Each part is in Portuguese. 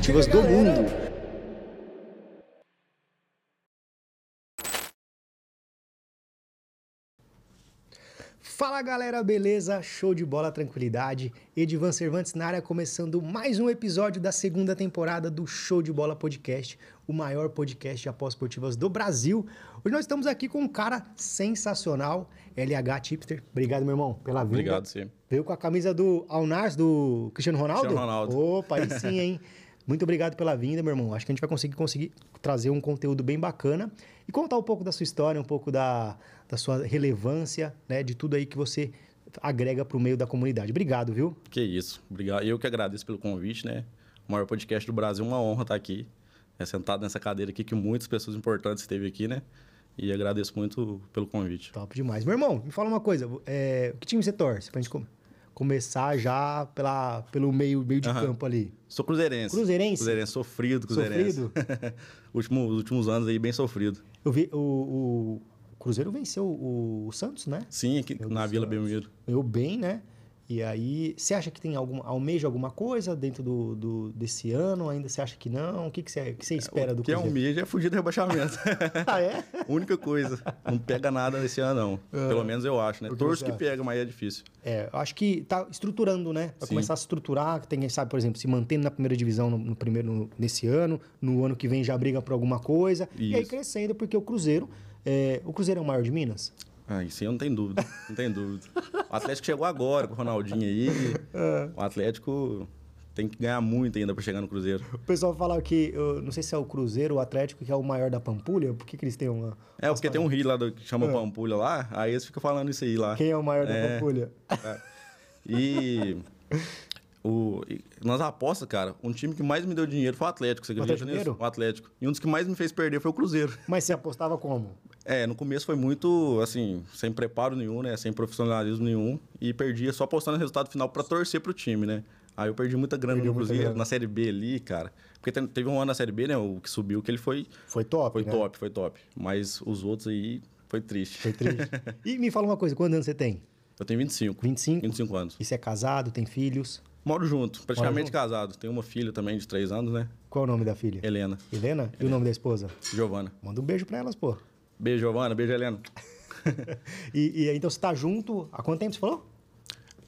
esportivas do mundo. Fala galera, beleza? Show de bola, tranquilidade. Edivan Cervantes na área, começando mais um episódio da segunda temporada do Show de Bola Podcast, o maior podcast de apostas esportivas do Brasil. Hoje nós estamos aqui com um cara sensacional, LH Tipster. Obrigado, meu irmão, pela vinda. Obrigado, sim. Veio com a camisa do Alnars, do Cristiano Ronaldo? Cristiano Ronaldo. Opa, aí sim, hein? Muito obrigado pela vinda, meu irmão. Acho que a gente vai conseguir, conseguir trazer um conteúdo bem bacana e contar um pouco da sua história, um pouco da, da sua relevância, né? De tudo aí que você agrega para o meio da comunidade. Obrigado, viu? Que isso. Obrigado. Eu que agradeço pelo convite, né? O maior podcast do Brasil, uma honra estar aqui. É sentado nessa cadeira aqui que muitas pessoas importantes esteve aqui, né? E agradeço muito pelo convite. Top demais. Meu irmão, me fala uma coisa. É, que time você torce? Pra gente começar já pela, pelo meio, meio de Aham. campo ali. Sou cruzeirense. Cruzeirense? Cruzeirense, sofrido, cruzeirense. Último, os últimos anos aí, bem sofrido. Eu vi o, o Cruzeiro venceu o, o Santos, né? Sim, aqui na Vila. Belmiro. Eu bem, né? E aí, você acha que tem alguma, almeja alguma coisa dentro do, do- desse ano? Ainda você acha que não? O que, que, você, que você espera do O que é um Cruzeiro? mês é fugir do rebaixamento. Ah, é? Única coisa. Não pega nada nesse ano, não. Pelo menos eu acho, né? Que Torço que pega, mas é difícil. É, eu acho que tá estruturando, né? Vai Sim. começar a se estruturar, tem quem sabe, por exemplo, se mantendo na primeira divisão no, no primeiro no- nesse ano, no ano que vem já briga por alguma coisa. E aí Isso. crescendo, porque o Cruzeiro, é, o Cruzeiro é o maior de Minas? Ah, isso aí eu não tenho dúvida. Não tenho dúvida. O Atlético chegou agora com o Ronaldinho aí. É. O Atlético tem que ganhar muito ainda pra chegar no Cruzeiro. O pessoal fala que, eu não sei se é o Cruzeiro ou o Atlético que é o maior da Pampulha, por que, que eles têm uma... É, porque tem um rio lá do- que chama Pampulha lá, aí eles ficam falando isso aí lá. É. Quem é o maior da É. Pampulha? E. O, e nas apostas, cara, um time que mais me deu dinheiro foi o Atlético. Você acredita Atlético nisso? O Atlético. E um dos que mais me fez perder foi o Cruzeiro. Mas você apostava como? É, no começo foi muito, assim, sem preparo nenhum, né? Sem profissionalismo nenhum. E perdia só apostando no resultado final pra torcer pro time, né? Aí eu perdi muita grana Perdeu no Cruzeiro, grana. na Série B ali, cara. Porque te- teve um ano na Série B, né? O que subiu, que ele foi, Foi top, foi né? top, foi top. Mas os outros aí foi triste. Foi triste. e me fala uma coisa, quantos anos você tem? Eu tenho 25. 25? 25 anos. E você é casado, tem filhos? Moro junto, praticamente junto? casado. Tenho uma filha também de 3 anos, né? Qual é o nome da filha? Helena. Helena? E o nome da esposa? Giovana. Manda um beijo pra elas, pô. Beijo, Giovana. Beijo, Helena. e, e então você tá junto. Há quanto tempo você falou?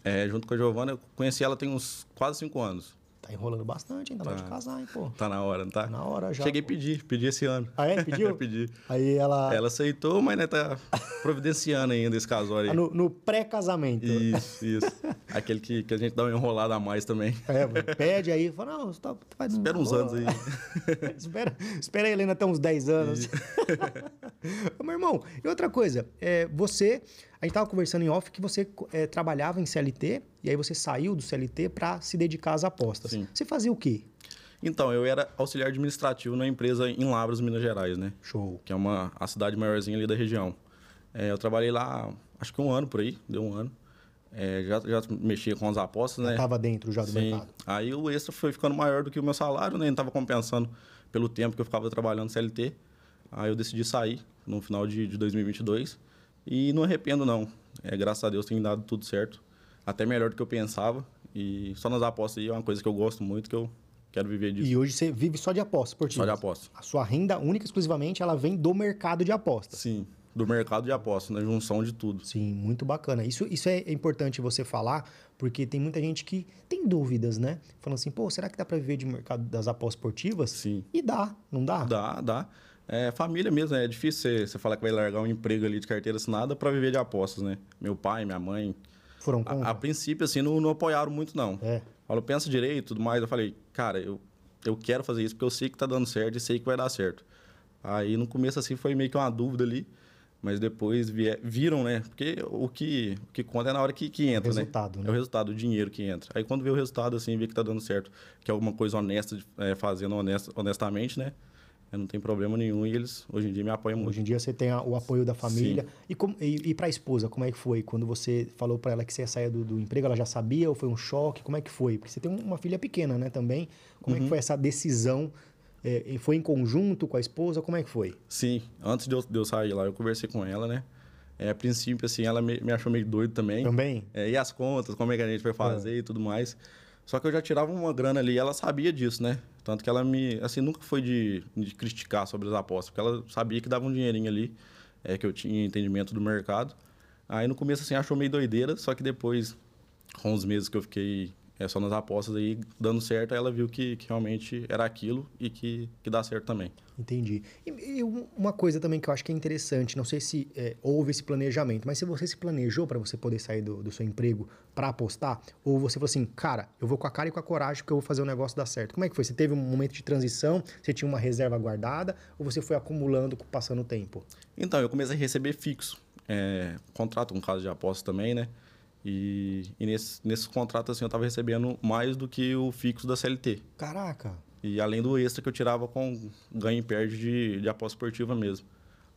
É, junto com a Giovana, eu conheci ela tem uns quase 5 anos. Tá enrolando bastante, hein? Tá na hora de casar, hein, pô. Tá na hora, não tá? Tá na hora já. Cheguei a pedir, pedi esse ano. Ah, é? Pediu? Pedi. Aí ela. Ela aceitou, mas né, tá providenciando ainda esse casório Ah, aí. no, no pré-casamento. Isso, isso. Aquele que, que a gente dá uma enrolada a mais também. É, pede aí, fala, não, você tá, faz Espera uns anos aí. espera, espera a Helena até uns 10 anos. Meu irmão, e outra coisa, é, você, a gente tava conversando em off que você é, trabalhava em CLT e aí você saiu do CLT para se dedicar às apostas. Sim. Você fazia o quê? Então, eu era auxiliar administrativo numa empresa em Lavras, Minas Gerais, né? Show. Que é uma, a cidade maiorzinha ali da região. É, eu trabalhei lá, acho que um ano por aí, deu um ano. É, já, já mexia com as apostas, né? Tava dentro já do Sim. mercado. Aí o extra foi ficando maior do que o meu salário, né? Não estava compensando pelo tempo que eu ficava trabalhando CLT. Aí eu decidi sair no final de, de 2022. E não arrependo, não. É, graças a Deus tem dado tudo certo. Até melhor do que eu pensava. E só nas apostas aí é uma coisa que eu gosto muito, que eu quero viver disso. E hoje você vive só de apostas esportivas. Só de apostas. A sua renda única e exclusivamente ela vem do mercado de apostas. Sim, do mercado de apostas, na junção de tudo. Sim, muito bacana. Isso, isso é importante você falar, porque tem muita gente que tem dúvidas, né? Falando assim, pô, será que dá para viver de mercado das apostas esportivas? Sim. E dá, não dá? Dá, dá. É família mesmo, né? É difícil você, você falar que vai largar um emprego ali de carteira assinada para viver de apostas, né? Meu pai, minha mãe, Foram A, contra? a princípio, assim, não, não apoiaram muito, não. É. Falou, pensa direito e tudo mais. Eu falei, cara, eu, eu quero fazer isso porque eu sei que tá dando certo e sei que vai dar certo. Aí, no começo, assim, foi meio que uma dúvida ali. Mas depois vie- viram, né? Porque o que, o que conta é na hora que, que entra, resultado, né? né? É o resultado, o dinheiro que entra. Aí, quando vê o resultado, assim, vê que tá dando certo, que é alguma coisa honesta, é, fazendo honesta, honestamente, né? Eu não tem problema nenhum e eles, hoje em dia, me apoiam muito. Hoje em dia você tem o apoio da família. E, como, e, e para a esposa, como é que foi? Quando você falou para ela que você ia sair do, do emprego, ela já sabia ou foi um choque? Como é que foi? Porque você tem uma filha pequena, né, também. Como é Uhum. que foi essa decisão? É, e foi em conjunto com a esposa? Como é que foi? Sim, antes de eu, de eu sair lá, eu conversei com ela, né? É, a princípio, assim, ela me, me achou meio doido também. Também? É, e as contas, como é que a gente vai fazer e tudo mais. Só que eu já tirava uma grana ali ela sabia disso, né? Tanto que ela me. Assim, nunca foi de, de criticar sobre as apostas, porque ela sabia que dava um dinheirinho ali, é, que eu tinha entendimento do mercado. Aí no começo, assim, achou meio doideira, só que depois, com os meses que eu fiquei é, só nas apostas aí, dando certo, aí ela viu que, que realmente era aquilo e que, que dá certo também. Entendi. E, e, uma coisa também que eu acho que é interessante, não sei se é, houve esse planejamento, mas se você se planejou para você poder sair do, do seu emprego para apostar, ou você falou assim, cara, eu vou com a cara e com a coragem porque eu vou fazer o negócio dar certo. Como é que foi? Você teve um momento de transição, você tinha uma reserva guardada, ou você foi acumulando passando o tempo? Então, eu comecei a receber fixo. É, contrato com casa de apostas também, né? E, e nesse, nesse contrato, assim, eu estava recebendo mais do que o fixo da CLT. Caraca! E além do extra que eu tirava com ganho e perde de, de aposta esportiva mesmo.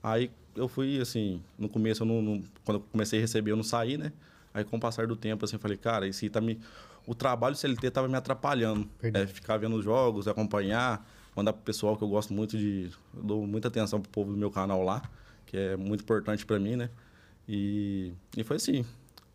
Aí eu fui, assim, no começo, eu não, não, quando eu comecei a receber, eu não saí, né? Aí com o passar do tempo, assim, eu falei, cara, esse tá me... O trabalho CLT tava me atrapalhando. É, ficar vendo os jogos, acompanhar, mandar pro pessoal que eu gosto muito de... Eu dou muita atenção pro povo do meu canal lá, que é muito importante para mim, né? E, e foi assim,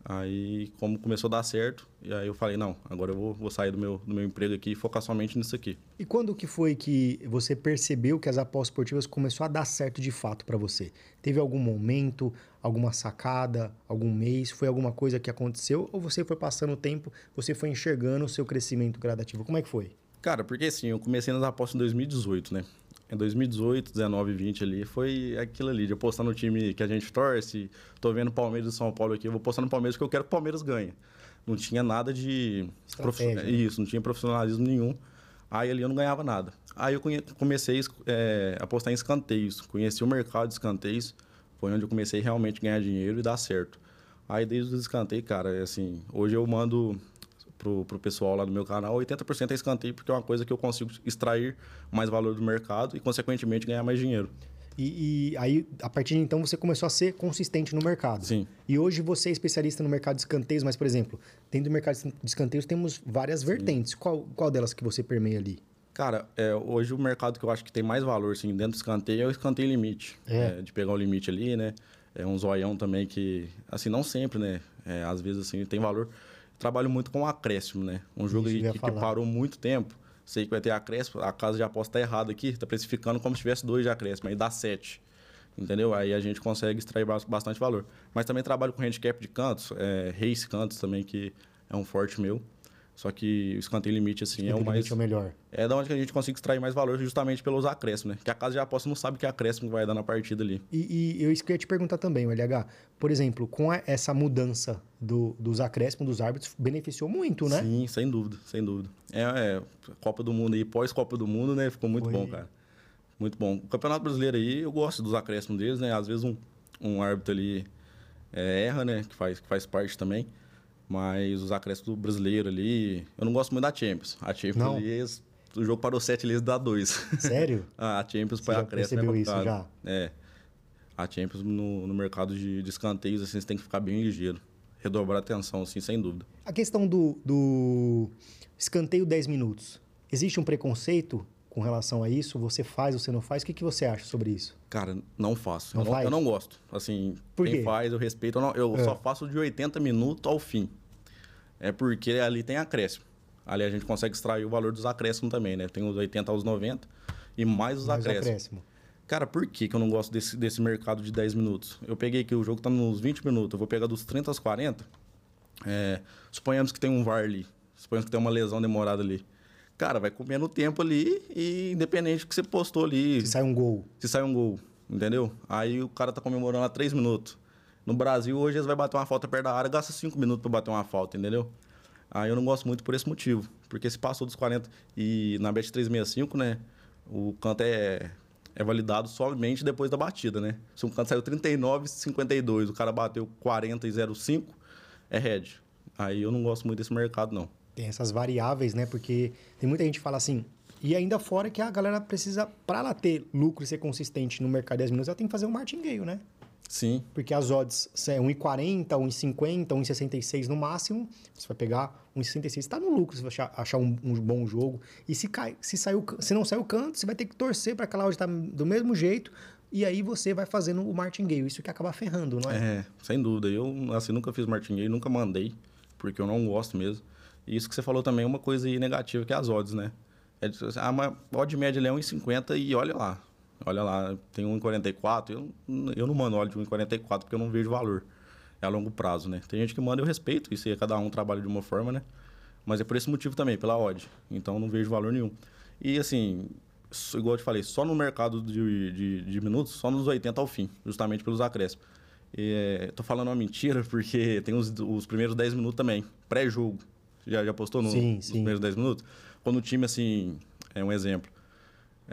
Aí, como começou a dar certo, e aí eu falei, não, agora eu vou, vou sair do meu, do meu emprego aqui e focar somente nisso aqui. E quando que foi que você percebeu que as apostas esportivas começou a dar certo de fato para você? Teve algum momento, alguma sacada, algum mês? Foi alguma coisa que aconteceu? Ou você foi passando o tempo, você foi enxergando o seu crescimento gradativo? Como é que foi? Cara, porque assim, eu comecei nas apostas em 2018, né? Em 2018, 19, 20 ali, foi aquilo ali, de apostar no time que a gente torce. Tô vendo Palmeiras e São Paulo aqui, eu vou postar no Palmeiras porque eu quero que o Palmeiras ganhe. Não tinha nada de. Prof... Isso, não tinha profissionalismo nenhum. Aí ali eu não ganhava nada. Aí eu comecei é, a apostar em escanteios. Conheci o mercado de escanteios. Foi onde eu comecei realmente a ganhar dinheiro e dar certo. Aí desde os escanteios, cara, é assim, hoje eu mando pro, pro pessoal lá do meu canal, 80% é escanteio, porque é uma coisa que eu consigo extrair mais valor do mercado e, consequentemente, ganhar mais dinheiro. E, e, aí, a partir de então, você começou a ser consistente no mercado. Sim. E hoje você é especialista no mercado de escanteios, mas, por exemplo, dentro do mercado de escanteios temos várias Sim. vertentes. Qual, qual delas que você permeia ali? Cara, é, hoje o mercado que eu acho que tem mais valor, assim, dentro do escanteio é o escanteio limite. É. É, de pegar o limite ali, né? É um zoião também que, assim, não sempre, né? É, às vezes, assim, tem valor trabalho muito com acréscimo, né? Um jogo Isso, que, que, parou muito tempo. Sei que vai ter acréscimo, a casa de aposta tá errada aqui, tá precificando como se tivesse dois de acréscimo, aí dá sete. Entendeu? Aí a gente consegue extrair bastante valor. Mas também trabalho com handicap de cantos, é, race cantos também, que é um forte meu. Só que o escanteio limite, assim, é o mais. é o melhor. É da onde a gente consegue extrair mais valor justamente pelos acréscimos, né? Que a casa de aposta não sabe que acréscimo vai dar na partida ali. E, e eu isso que eu ia te perguntar também, o LH. Por exemplo, com essa mudança do, dos acréscimos dos árbitros, beneficiou muito, né? Sim, sem dúvida, sem dúvida. É, é Copa do Mundo aí, pós-Copa do Mundo, né? Ficou muito Foi. bom, cara. Muito bom. O Campeonato Brasileiro aí, eu gosto dos acréscimos deles, né? Às vezes um, um árbitro ali é, erra, né? Que faz, que faz parte também. Mas os acréscimos do brasileiro ali. Eu não gosto muito da Champions. A Champions não. ali, o jogo parou 7 ali dá 2. Sério? a Champions para acréscimo é percebeu isso já? É. A Champions no, no mercado de, de escanteios, assim, você tem que ficar bem ligeiro. Redobrar a atenção, assim, sem dúvida. A questão do, do escanteio 10 minutos. Existe um preconceito com relação a isso? Você faz ou você não faz? O que, que você acha sobre isso? Cara, não faço. Não eu? Não, eu não gosto. Assim, Por quem quê? faz, eu respeito. Eu, não, eu é. só faço de 80 minutos ao fim. É porque ali tem acréscimo. Ali a gente consegue extrair o valor dos acréscimos também, né? Tem os 80 aos 90 e mais os mais acréscimos. Acréscimo. Cara, por que, que eu não gosto desse, desse mercado de 10 minutos? Eu peguei que o jogo tá nos 20 minutos, eu vou pegar dos 30 aos 40. É, suponhamos que tem um VAR ali. Suponhamos que tem uma lesão demorada ali. Cara, vai comendo tempo ali e independente do que você postou ali. Se sai um gol. Se sai um gol, entendeu? Aí o cara tá comemorando há 3 minutos. No Brasil, hoje eles vão bater uma falta perto da área, gasta 5 minutos para bater uma falta, entendeu? Aí eu não gosto muito por esse motivo. Porque se passou dos 40 e na Bet 365, né? O canto é, é validado somente depois da batida, né? Se um canto saiu 39 52, o cara bateu 40 e 05, é head. Aí eu não gosto muito desse mercado, não. Tem essas variáveis, né? Porque tem muita gente que fala assim, e ainda fora que a galera precisa, para ela ter lucro e ser consistente no mercado de 10 minutos, ela tem que fazer um martingale, né? Sim. Porque as odds são 1,40, 1,50, 1,66 no máximo. Você vai pegar 1,66, está no lucro se você achar um, um, bom jogo. E se, cai, se, saiu, se não saiu o canto, você vai ter que torcer para aquela odd estar tá do mesmo jeito. E aí você vai fazendo o martingale. Isso que acaba ferrando, não é? É, sem dúvida. Eu assim, nunca fiz martingale, nunca mandei, porque eu não gosto mesmo. E isso que você falou também é uma coisa negativa, que é as odds, né? É, a ah, odd média é 1,50 e olha lá. Olha lá, tem 1,44. Eu, eu não mando óleo de 1,44 porque eu não vejo valor. É a longo prazo, né? Tem gente que manda, eu respeito. Isso aí, cada um trabalha de uma forma, né? Mas é por esse motivo também, pela odd. Então, não vejo valor nenhum. E, assim, igual eu te falei, só no mercado de, de, de minutos, só nos 80 ao fim, justamente pelos acréscimos. É, tô falando uma mentira porque tem os, os primeiros 10 minutos também, pré-jogo. Já, já postou no, sim, nos sim. primeiros 10 minutos? Quando o time, assim, é um exemplo.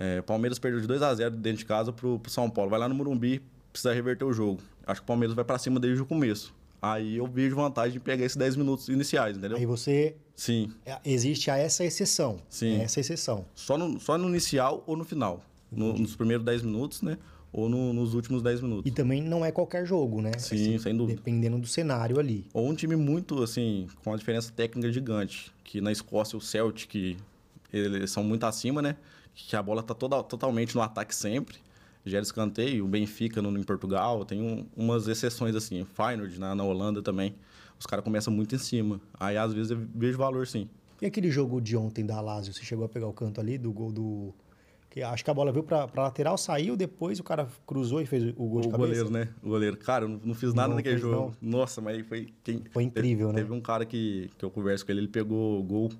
É, Palmeiras perdeu de 2 a 0 dentro de casa pro, pro São Paulo. Vai lá no Morumbi, precisa reverter o jogo. Acho que o Palmeiras vai para cima desde o começo. Aí eu vejo vantagem de pegar esses 10 minutos iniciais, entendeu? Aí você. Sim. É, existe essa exceção. Sim. É essa exceção. Só no, só no inicial ou no final. No, nos primeiros 10 minutos, né? Ou no, nos últimos 10 minutos. E também não é qualquer jogo, né? Sim, assim, sem dúvida. Dependendo do cenário ali. Ou um time muito, assim, com uma diferença técnica gigante. Que na Escócia o Celtic, eles são muito acima, né? Que a bola tá toda, totalmente no ataque sempre. Gera escanteio. O Benfica no, em Portugal. Tem um, umas exceções, assim. Feyenoord na, na Holanda também. Os caras começam muito em cima. Aí, às vezes, eu vejo valor, sim. E aquele jogo de ontem da Lazio? Você chegou a pegar o canto ali do gol do... Que acho que a bola veio pra lateral, saiu, depois o cara cruzou e fez o gol o de cabeça. O goleiro, né? O goleiro. Cara, eu não, não fiz nada Não naquele jogo. Nossa, mas foi... Quem, Foi incrível, teve, né? Teve um cara que, que eu converso com ele, ele pegou o gol,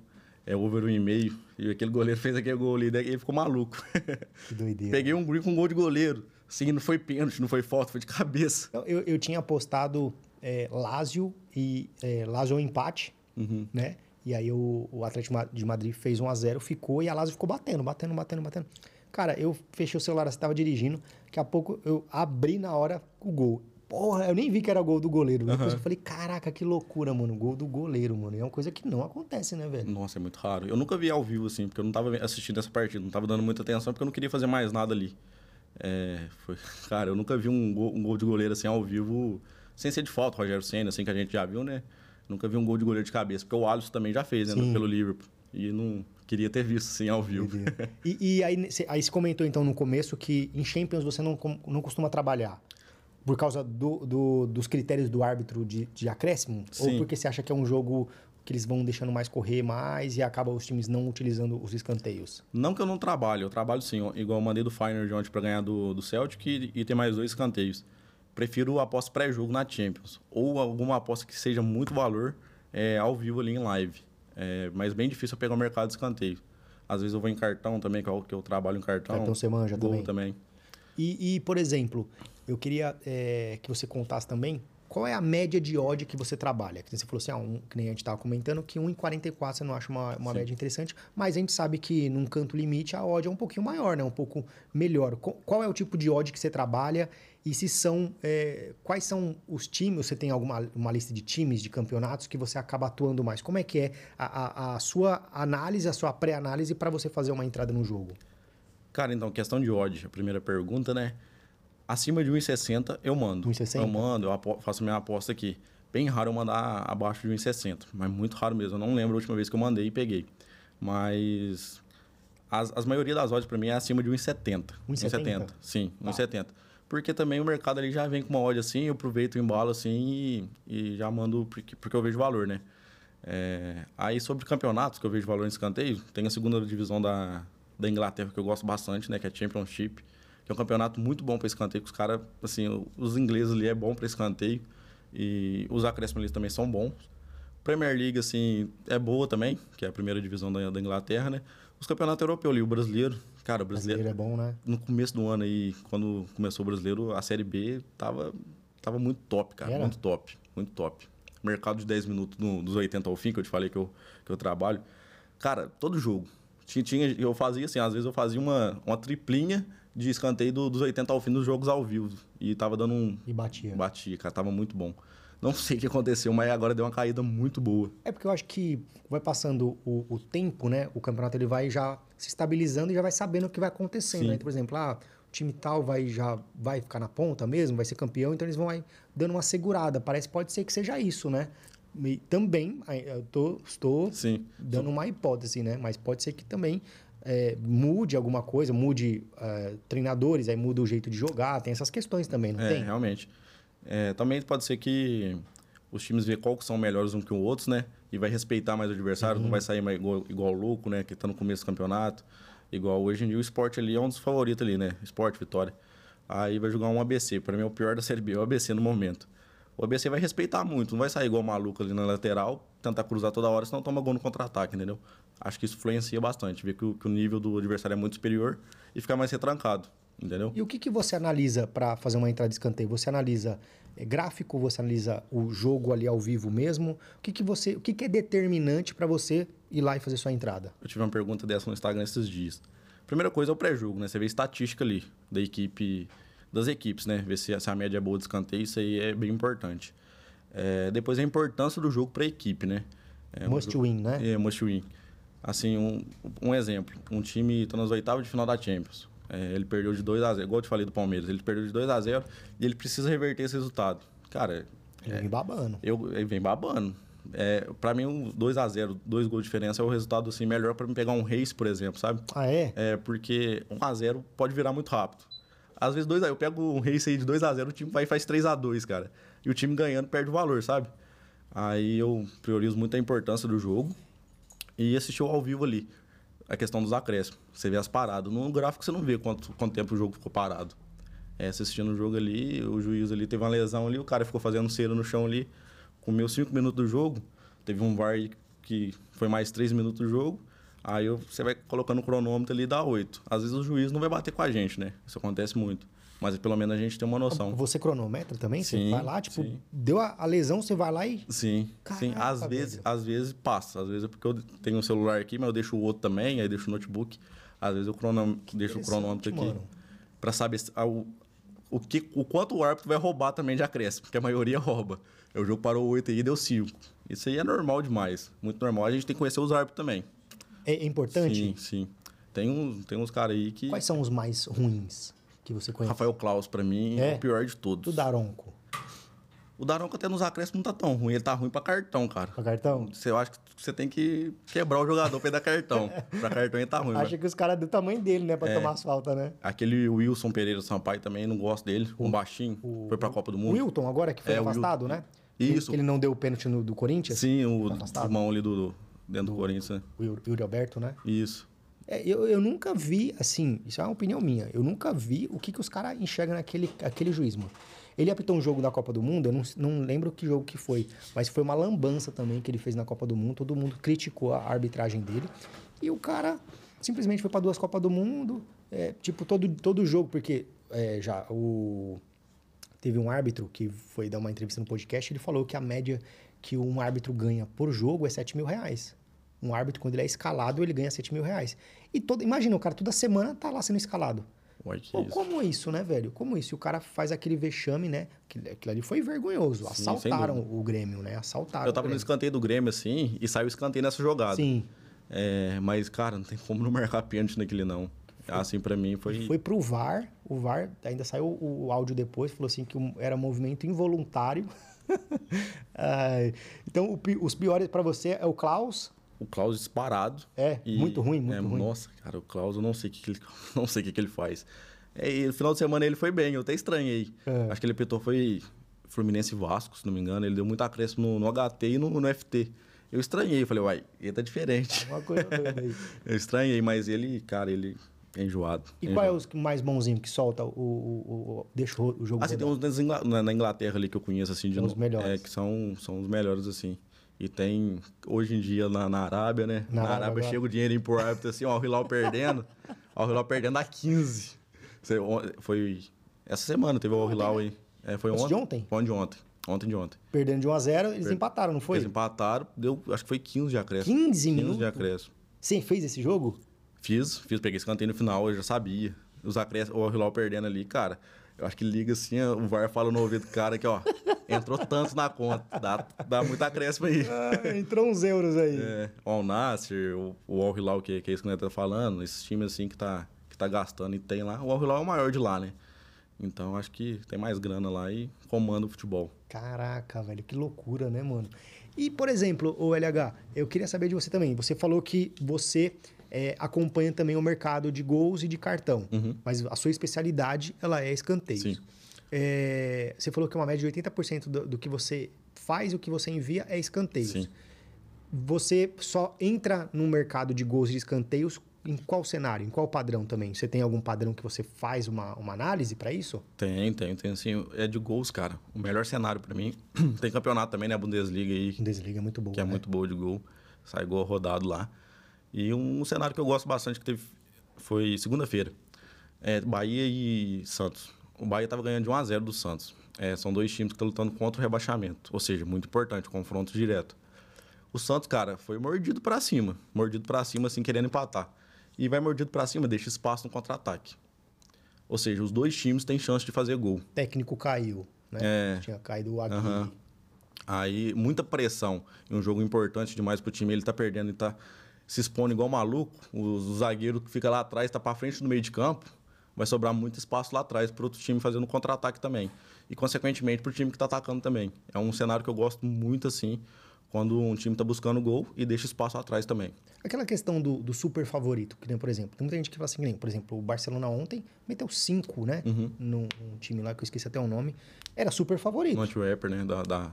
é over um e meio, e aquele goleiro fez aquele gol ali, daí ele ficou maluco. Que doideira. Peguei um gol com um gol de goleiro. Assim, não foi pênalti, não foi falta, foi de cabeça. Eu, eu, tinha apostado é, Lazio e é, Lazio empate, Uhum. né? E aí o, o Atlético de Madrid fez 1 a 0 ficou e a Lazio ficou batendo, batendo, batendo, batendo. Cara, eu fechei o celular, você tava dirigindo, daqui a pouco eu abri na hora o gol. Porra, eu nem vi que era gol do goleiro. Depois eu falei, caraca, que loucura, mano. Gol do goleiro, mano. E é uma coisa que não acontece, né, velho? Nossa, é muito raro. Eu nunca vi ao vivo, assim, porque eu não tava assistindo essa partida, não tava dando muita atenção, porque eu não queria fazer mais nada ali. É, foi... Cara, eu nunca vi um gol, um gol de goleiro, assim, ao vivo, sem ser de falta, Rogério Senna, assim, que a gente já viu, né? Nunca vi um gol de goleiro de cabeça, porque o Alisson também já fez, né, Sim. pelo Liverpool. E não queria ter visto, assim, ao vivo. E, e aí, cê- aí você comentou então no começo que em Champions você não, não costuma trabalhar. Por causa do, do- dos critérios do árbitro de, de acréscimo? Ou Sim. porque você acha que é um jogo que eles vão deixando mais correr mais e acaba os times não utilizando os escanteios? Não que eu não trabalho, eu trabalho sim, igual eu mandei do Feyenoord ontem para ganhar do, do Celtic e, e ter mais dois escanteios. Prefiro aposta pré-jogo na Champions, ou alguma aposta que seja muito valor é, ao vivo ali em live. É, mas bem difícil eu pegar o mercado de escanteio. Às vezes eu vou em cartão também, que eu, que eu trabalho em cartão. Cartão você manja gol também. também. E, e, por exemplo, eu queria é, que você contasse também qual é a média de odd que você trabalha. Que você falou assim, ah, um, que nem a gente estava comentando, que 1,44 você não acha uma, uma média interessante, mas a gente sabe que num canto limite a odd é um pouquinho maior, né? um pouco melhor. Qual é o tipo de odd que você trabalha e se são. é, quais são os times? Você tem alguma uma lista de times, de campeonatos que você acaba atuando mais? Como é que é a, a- a sua análise, a sua pré-análise para você fazer uma entrada no jogo? Cara, então, questão de odd, a primeira pergunta, né? Acima de 1,60 eu mando. 1,60? Eu mando, eu faço minha aposta aqui. Bem raro eu mandar abaixo de 1,60, mas muito raro mesmo. Eu não lembro a última vez que eu mandei e peguei. Mas as, as maioria das odds para mim é acima de 1,70. 1,70? Sim, Tá. 1,70. Porque também o mercado ali já vem com uma odd assim, eu aproveito o embalo assim e, e já mando porque, porque eu vejo valor, né? É, aí sobre campeonatos que eu vejo valor em escanteio, tem a segunda divisão da, da Inglaterra que eu gosto bastante, né? Que é Championship, que é um campeonato muito bom para escanteio, que os caras, assim, os ingleses ali é bom para escanteio e os acréscimos ali também são bons. Premier League, assim, é boa também, que é a primeira divisão da, da Inglaterra, né? Os campeonatos europeus ali, o brasileiro, cara, o brasileiro, Brasileiro é bom, né? no começo do ano aí, quando começou o brasileiro, a Série B tava, tava muito top, cara. Era? Muito top, muito top. Mercado de 10 minutos no- dos 80 ao fim, que eu te falei que eu, que eu trabalho. Cara, todo jogo. Tinha, tinha- eu fazia assim, às vezes eu fazia uma, uma triplinha de escanteio do- dos 80 ao fim dos jogos ao vivo. E tava dando um. E batia. Batia, cara, tava muito bom. Não sei o que aconteceu, mas agora deu uma caída muito boa. É porque eu acho que vai passando o, o tempo, né? O campeonato ele vai já se estabilizando e já vai sabendo o que vai acontecendo. Né? Então, por exemplo, ah, o time tal vai já vai ficar na ponta mesmo, vai ser campeão, então eles vão aí dando uma segurada. Parece pode ser que seja isso, né? E também, eu tô, estou Sim. dando uma hipótese, né? Mas pode ser que também é, mude alguma coisa, mude é, treinadores, aí muda o jeito de jogar, tem essas questões também, não É, tem? realmente. É, também pode ser que os times vejam qual que são melhores um que o outro, né? e vai respeitar mais o adversário, Uhum. não vai sair mais igual, igual louco, né? Que tá no começo do campeonato. Igual hoje em dia o esporte ali é um dos favoritos ali, né? Esporte, vitória. Aí vai jogar um ABC. Pra mim é o pior da Série B, é o ABC no momento. O ABC vai respeitar muito, não vai sair igual maluco ali na lateral, tentar cruzar toda hora, senão toma gol no contra-ataque, entendeu? Acho que isso influencia bastante, ver que o, que o nível do adversário é muito superior e ficar mais retrancado, entendeu? E o que, que você analisa para fazer uma entrada de escanteio? Você analisa é, gráfico, você analisa o jogo ali ao vivo mesmo? O que, que você, o que, que é determinante para você ir lá e fazer sua entrada? Eu tive uma pergunta dessa no Instagram esses dias. Primeira coisa é o pré-jogo, né? Você vê estatística ali da equipe, das equipes, né? Ver se, se a média é boa de escanteio, isso aí é bem importante. É, depois a importância do jogo para a equipe, né? É, Must win, né? É, must win. Assim, um, um exemplo. Um time está nas oitavas de final da Champions. É, ele perdeu de 2 a 0 igual eu te falei do Palmeiras. Ele perdeu de 2 a 0 e ele precisa reverter esse resultado. Cara, Ele vem babando. eu, ele vem babando. É, para mim, um 2 a 0 dois gols de diferença é o resultado assim, melhor para mim pegar um Reis, por exemplo, sabe? Ah, é? É, porque 1 a 0 pode virar muito rápido. Às vezes 2 a, eu pego um Reis aí de 2 a 0 o time vai e faz 3 a 2 cara. E o time ganhando perde o valor, sabe? Aí eu priorizo muito a importância do jogo e assistir ao vivo ali. A questão dos acréscimos. Você vê as paradas. No gráfico você não vê quanto, quanto tempo o jogo ficou parado. É, você assistindo o jogo ali, o juiz ali teve uma lesão ali, o cara ficou fazendo cera no chão ali. Comeu 5 minutos do jogo. Teve um VAR que foi mais 3 minutos do jogo. Aí você vai colocando o cronômetro ali e dá 8. Às vezes o juiz não vai bater com a gente, né? Isso acontece muito. Mas pelo menos a gente tem uma noção. Você cronometra também? você Sim, vai lá, tipo, sim. deu a, a lesão, você vai lá e. Sim, sim. Caraca, Às vezes, velho. às vezes passa. Às vezes é porque eu tenho um celular aqui, mas eu deixo o outro também, aí deixo o notebook. Às vezes eu crono... deixo o cronômetro aqui pra saber ah, o, o, que, o quanto o árbitro vai roubar também de acréscimo, porque a maioria rouba. O jogo parou 8 aí e deu 5. Isso aí é normal demais. Muito normal. A gente tem que conhecer os árbitros também. É, é importante? Sim, sim. Tem uns, tem uns caras aí que. Quais são os mais ruins que você conhece? Rafael Klaus, pra mim, é, É? o pior de todos. Do Daronco. O Daronco até nos acréscimos não tá tão ruim. Ele tá ruim pra cartão, cara. Com cartão? Você, eu acho que você tem que quebrar o jogador pra ele dar cartão. pra cartão ele tá ruim. Acha que os caras do tamanho dele, né? É. Pra tomar as faltas, né? Aquele Wilson Pereira Sampaio também, não gosto dele. Um baixinho. foi pra Copa do O Mundo. Wilton, agora que foi É, o afastado, né? Isso. Ele não deu o pênalti no, do Corinthians? Sim, o irmão ali do, do- dentro do, Corinthians. né? O Yuri- Yuri Alberto, né? Isso. É, eu, eu nunca vi, assim, isso é uma opinião minha, eu nunca vi o que, que os caras enxergam naquele aquele juiz, mano. Ele apitou um jogo da Copa do Mundo, eu não, não lembro que jogo que foi, mas foi uma lambança também que ele fez na Copa do Mundo, todo mundo criticou a arbitragem dele, e o cara simplesmente foi para duas Copas do Mundo, é, tipo, todo, todo jogo, porque é, já o... Teve um árbitro que foi dar uma entrevista no podcast, ele falou que a média que um árbitro ganha por jogo é 7 mil reais. Um árbitro, quando ele é escalado, ele ganha 7 mil reais. E todo, imagina, o cara toda semana tá lá sendo escalado. Pô, isso. como isso, né, velho? Como isso? E o cara faz aquele vexame, né? Aquilo, aquilo ali foi vergonhoso. Sim, Assaltaram o Grêmio, né? Assaltaram Eu tava no escanteio do Grêmio, assim, e saiu o escanteio nessa jogada. Sim. É, mas, cara, não tem como não marcar pênalti naquele, não. Assim, pra mim, foi... Foi pro VAR, o VAR ainda saiu o, o áudio depois, falou assim que um- era movimento involuntário. Ai, então, o os piores pra você é o Klaus. O Klaus disparado. É, muito ruim, muito é, ruim. Nossa, cara, o Klaus, eu não sei o que, que ele, não sei o que, que ele faz. É, e no final de semana ele foi bem, eu até estranhei. É. Acho que ele apitou foi Fluminense e Vasco, se não me engano. Ele deu muito acréscimo no, no HT e no, no FT. Eu estranhei, falei, uai, ele tá diferente. Uma coisa aí. Eu estranhei, mas ele, cara, ele é enjoado. E é qual é enjoado. os que mais bonzinho que solta o, o, o- deixa o o jogo Assim, tem uns na, Inglaterra ali que eu conheço, assim, de São os melhores. É, que são, são os melhores, assim. E tem, hoje em dia, na, na Arábia, né? Na Na, Arábia chega o dinheirinho pro árbitro, assim, ó, o Hilal perdendo. ó, o Hilal perdendo a 15. Você- on- foi essa semana, teve o Hilal aí. É, foi Esse ontem. de ontem? Foi de ontem. Ontem de ontem. Perdendo de 1 a 0 eles empataram, não foi? Eles empataram, deu, acho que foi 15 de acréscimo. 15 15 minutos? de acréscimo. Você fez esse jogo? Fiz, fiz, peguei escanteio no final, eu já sabia. Os acréscimos, o Hilal perdendo ali, cara. Eu acho que liga assim, o VAR fala no ouvido do cara que, ó, entrou tanto na conta. Dá, dá muito acréscimo aí. Ah, entrou uns euros aí. É, o Al Nasser, o, o Al Hilal, que, que é isso que nós tá falando, esses times assim que tá, que tá gastando e tem lá. O Al Hilal é o maior de lá, né? Então acho que tem mais grana lá e comanda o futebol. Caraca, velho, que loucura, né, mano? E, por exemplo, o LH, eu queria saber de você também. Você falou que você é, acompanha também o mercado de gols e de cartão. Mas a sua especialidade, ela é escanteio. Sim. Você falou que uma média de 80% do, do que você faz e o que você envia é escanteios. Sim. Você só entra no mercado de gols e escanteios em qual cenário, em qual padrão também? Você tem algum padrão que você faz uma, uma análise para isso? Tem, tem, tem sim. É de gols, cara. O melhor cenário para mim. tem campeonato também, né? A Bundesliga aí. Bundesliga é muito boa. Que é né? muito boa de gol. Sai gol rodado lá. E um cenário que eu gosto bastante que teve foi segunda-feira. É, Bahia e Santos. O Bahia estava ganhando de 1 a 0 do Santos. É, são dois times que estão lutando contra o rebaixamento. Ou seja, muito importante, confronto direto. O Santos, cara, foi mordido para cima. Mordido para cima, assim, querendo empatar. E vai mordido para cima, deixa espaço no contra-ataque. Ou seja, os dois times têm chance de fazer gol. O técnico caiu, né? É. Tinha caído o Aguirre. Aham. Aí, muita pressão em um jogo importante demais pro time. Ele tá perdendo e tá se expondo igual maluco. O, o zagueiro que fica lá atrás, tá pra frente do meio de campo. Vai sobrar muito espaço lá atrás pro outro time fazendo contra-ataque também. E, consequentemente, pro time que tá atacando também. É um cenário que eu gosto muito, assim, quando um time tá buscando gol e deixa espaço atrás também. Aquela questão do, do super favorito, que nem, por exemplo, tem muita gente que fala assim, nem, por exemplo, o Barcelona ontem meteu cinco, né? Uhum. Num, num time lá que eu esqueci até o nome. Era super favorito. Anti-rapper, né? Da, da...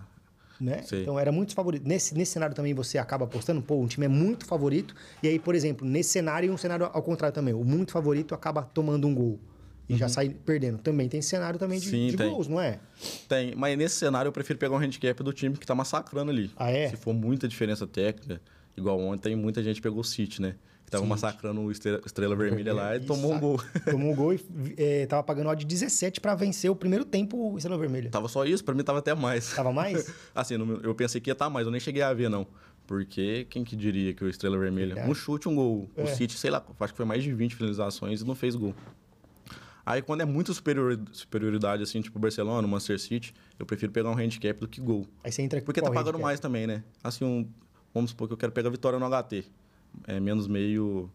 né? Sei. Então era muito favorito. Nesse, nesse cenário também você acaba apostando, pô, um time é muito favorito. E aí, por exemplo, nesse cenário e um cenário ao contrário também. O muito favorito acaba tomando um gol. E já sai perdendo. Também tem cenário também de, Uhum. Sim, de tem. gols, não é? Tem, mas nesse cenário eu prefiro pegar um handicap do time que tá massacrando ali. Ah, é? Se for muita diferença técnica, igual ontem, muita gente pegou o City, né? Que tava City. massacrando o Estrela, Estrela Vermelha lá e tomou um gol. Tomou um gol e é, tava pagando odd 17 pra vencer o primeiro tempo o Estrela Vermelha. tava só isso, pra mim tava até mais. Tava mais? Assim, eu pensei que ia estar mais, eu nem cheguei a ver, não. Porque quem que diria que o Estrela Vermelha. Verdade. Um chute, um gol. É. O City, sei lá, acho que foi mais de 20 finalizações e não fez gol. Aí quando é muita superior- superioridade, assim, tipo o Barcelona, Manchester City, eu prefiro pegar um handicap do que gol. Aí você entra Porque tá pagando handicap? mais também, né? Assim, um, vamos supor que eu quero pegar a vitória no HT. É menos meio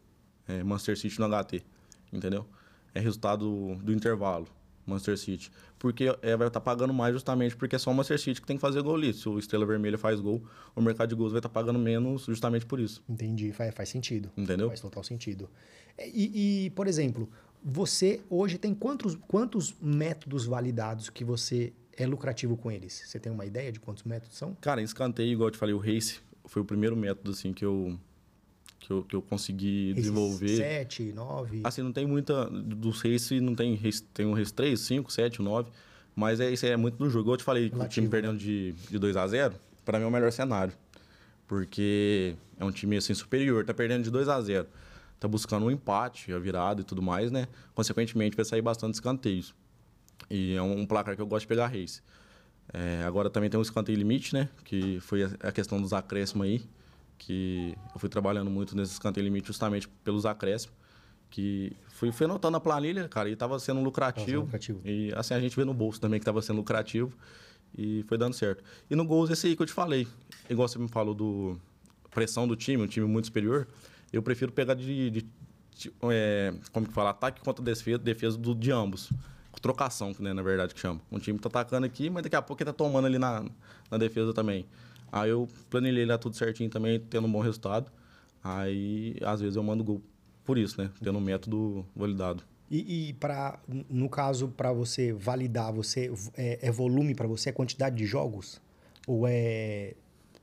é, Manchester City no HT. Entendeu? É resultado do intervalo, Manchester City. Porque é, vai estar pagando mais justamente porque é só o Manchester City que tem que fazer gol ali. Se o Estrela Vermelha faz gol, o mercado de gols vai estar pagando menos justamente por isso. Entendi, faz, faz sentido. Entendeu? Faz total sentido. E, e, por exemplo, você hoje tem quantos, quantos métodos validados que você é lucrativo com eles? Você tem uma ideia de quantos métodos são? Cara, em escanteio, igual eu te falei, o Race foi o primeiro método assim que eu, que eu, que eu consegui desenvolver. Sete, nove. Assim, não tem muita. Dos race, não tem race, tem um race 3, 5, 7, 9. Mas é, isso é muito do jogo. Eu te falei, que o Relativo, time né? perdendo de, de 2 a 0 para mim é o melhor cenário. Porque é um time assim, superior, tá perdendo de 2 a 0 Tá buscando um empate, a virada e tudo mais, né? Consequentemente, vai sair bastante escanteios. E é um placar que eu gosto de pegar race. É, agora também tem um escanteio limite, né? Que foi a, a questão dos acréscimos aí. Que eu fui trabalhando muito nesse escanteio limite justamente pelos acréscimos. Que fui, fui anotando a planilha, cara, e tava sendo lucrativo. lucrativo. E assim a gente vê no bolso também que tava sendo lucrativo. E foi dando certo. E no gols, esse aí que eu te falei. Igual você me falou do pressão do time, um time muito superior. Eu prefiro pegar de. de- de- é, como que fala? Ataque contra defesa, defesa do, de ambos. Trocação, né, na verdade, que chama. Um time tá atacando aqui, mas daqui a pouco ele tá tomando ali na, na defesa também. Aí eu planilhei lá tudo certinho também, tendo um bom resultado. Aí, às vezes, eu mando gol por isso, né? Tendo um método validado. E, e para no caso, para você validar, você é, é volume para você, é quantidade de jogos? Ou é,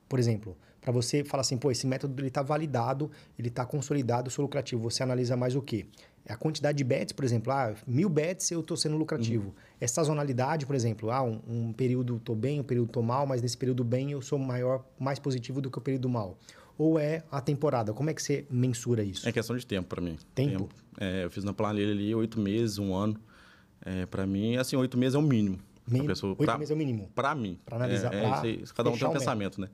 por exemplo, para você falar assim, pô, esse método ele tá validado, ele tá consolidado, eu sou lucrativo. Você analisa mais o quê? A quantidade de bets, por exemplo, ah, mil bets eu tô sendo lucrativo. É sazonalidade, por exemplo, ah, um, um período tô bem, um período tô mal, mas nesse período bem eu sou maior, mais positivo do que o período mal. Ou é a temporada? Como é que você mensura isso? É questão de tempo para mim. Tempo? É, eu fiz na planilha ali oito meses, um ano. É, para mim, assim, oito meses é o mínimo. Pessoa, Oito pra, meses é o mínimo. Pra mim. Pra analisar, É, pra é aí, cada um tem um pensamento, né?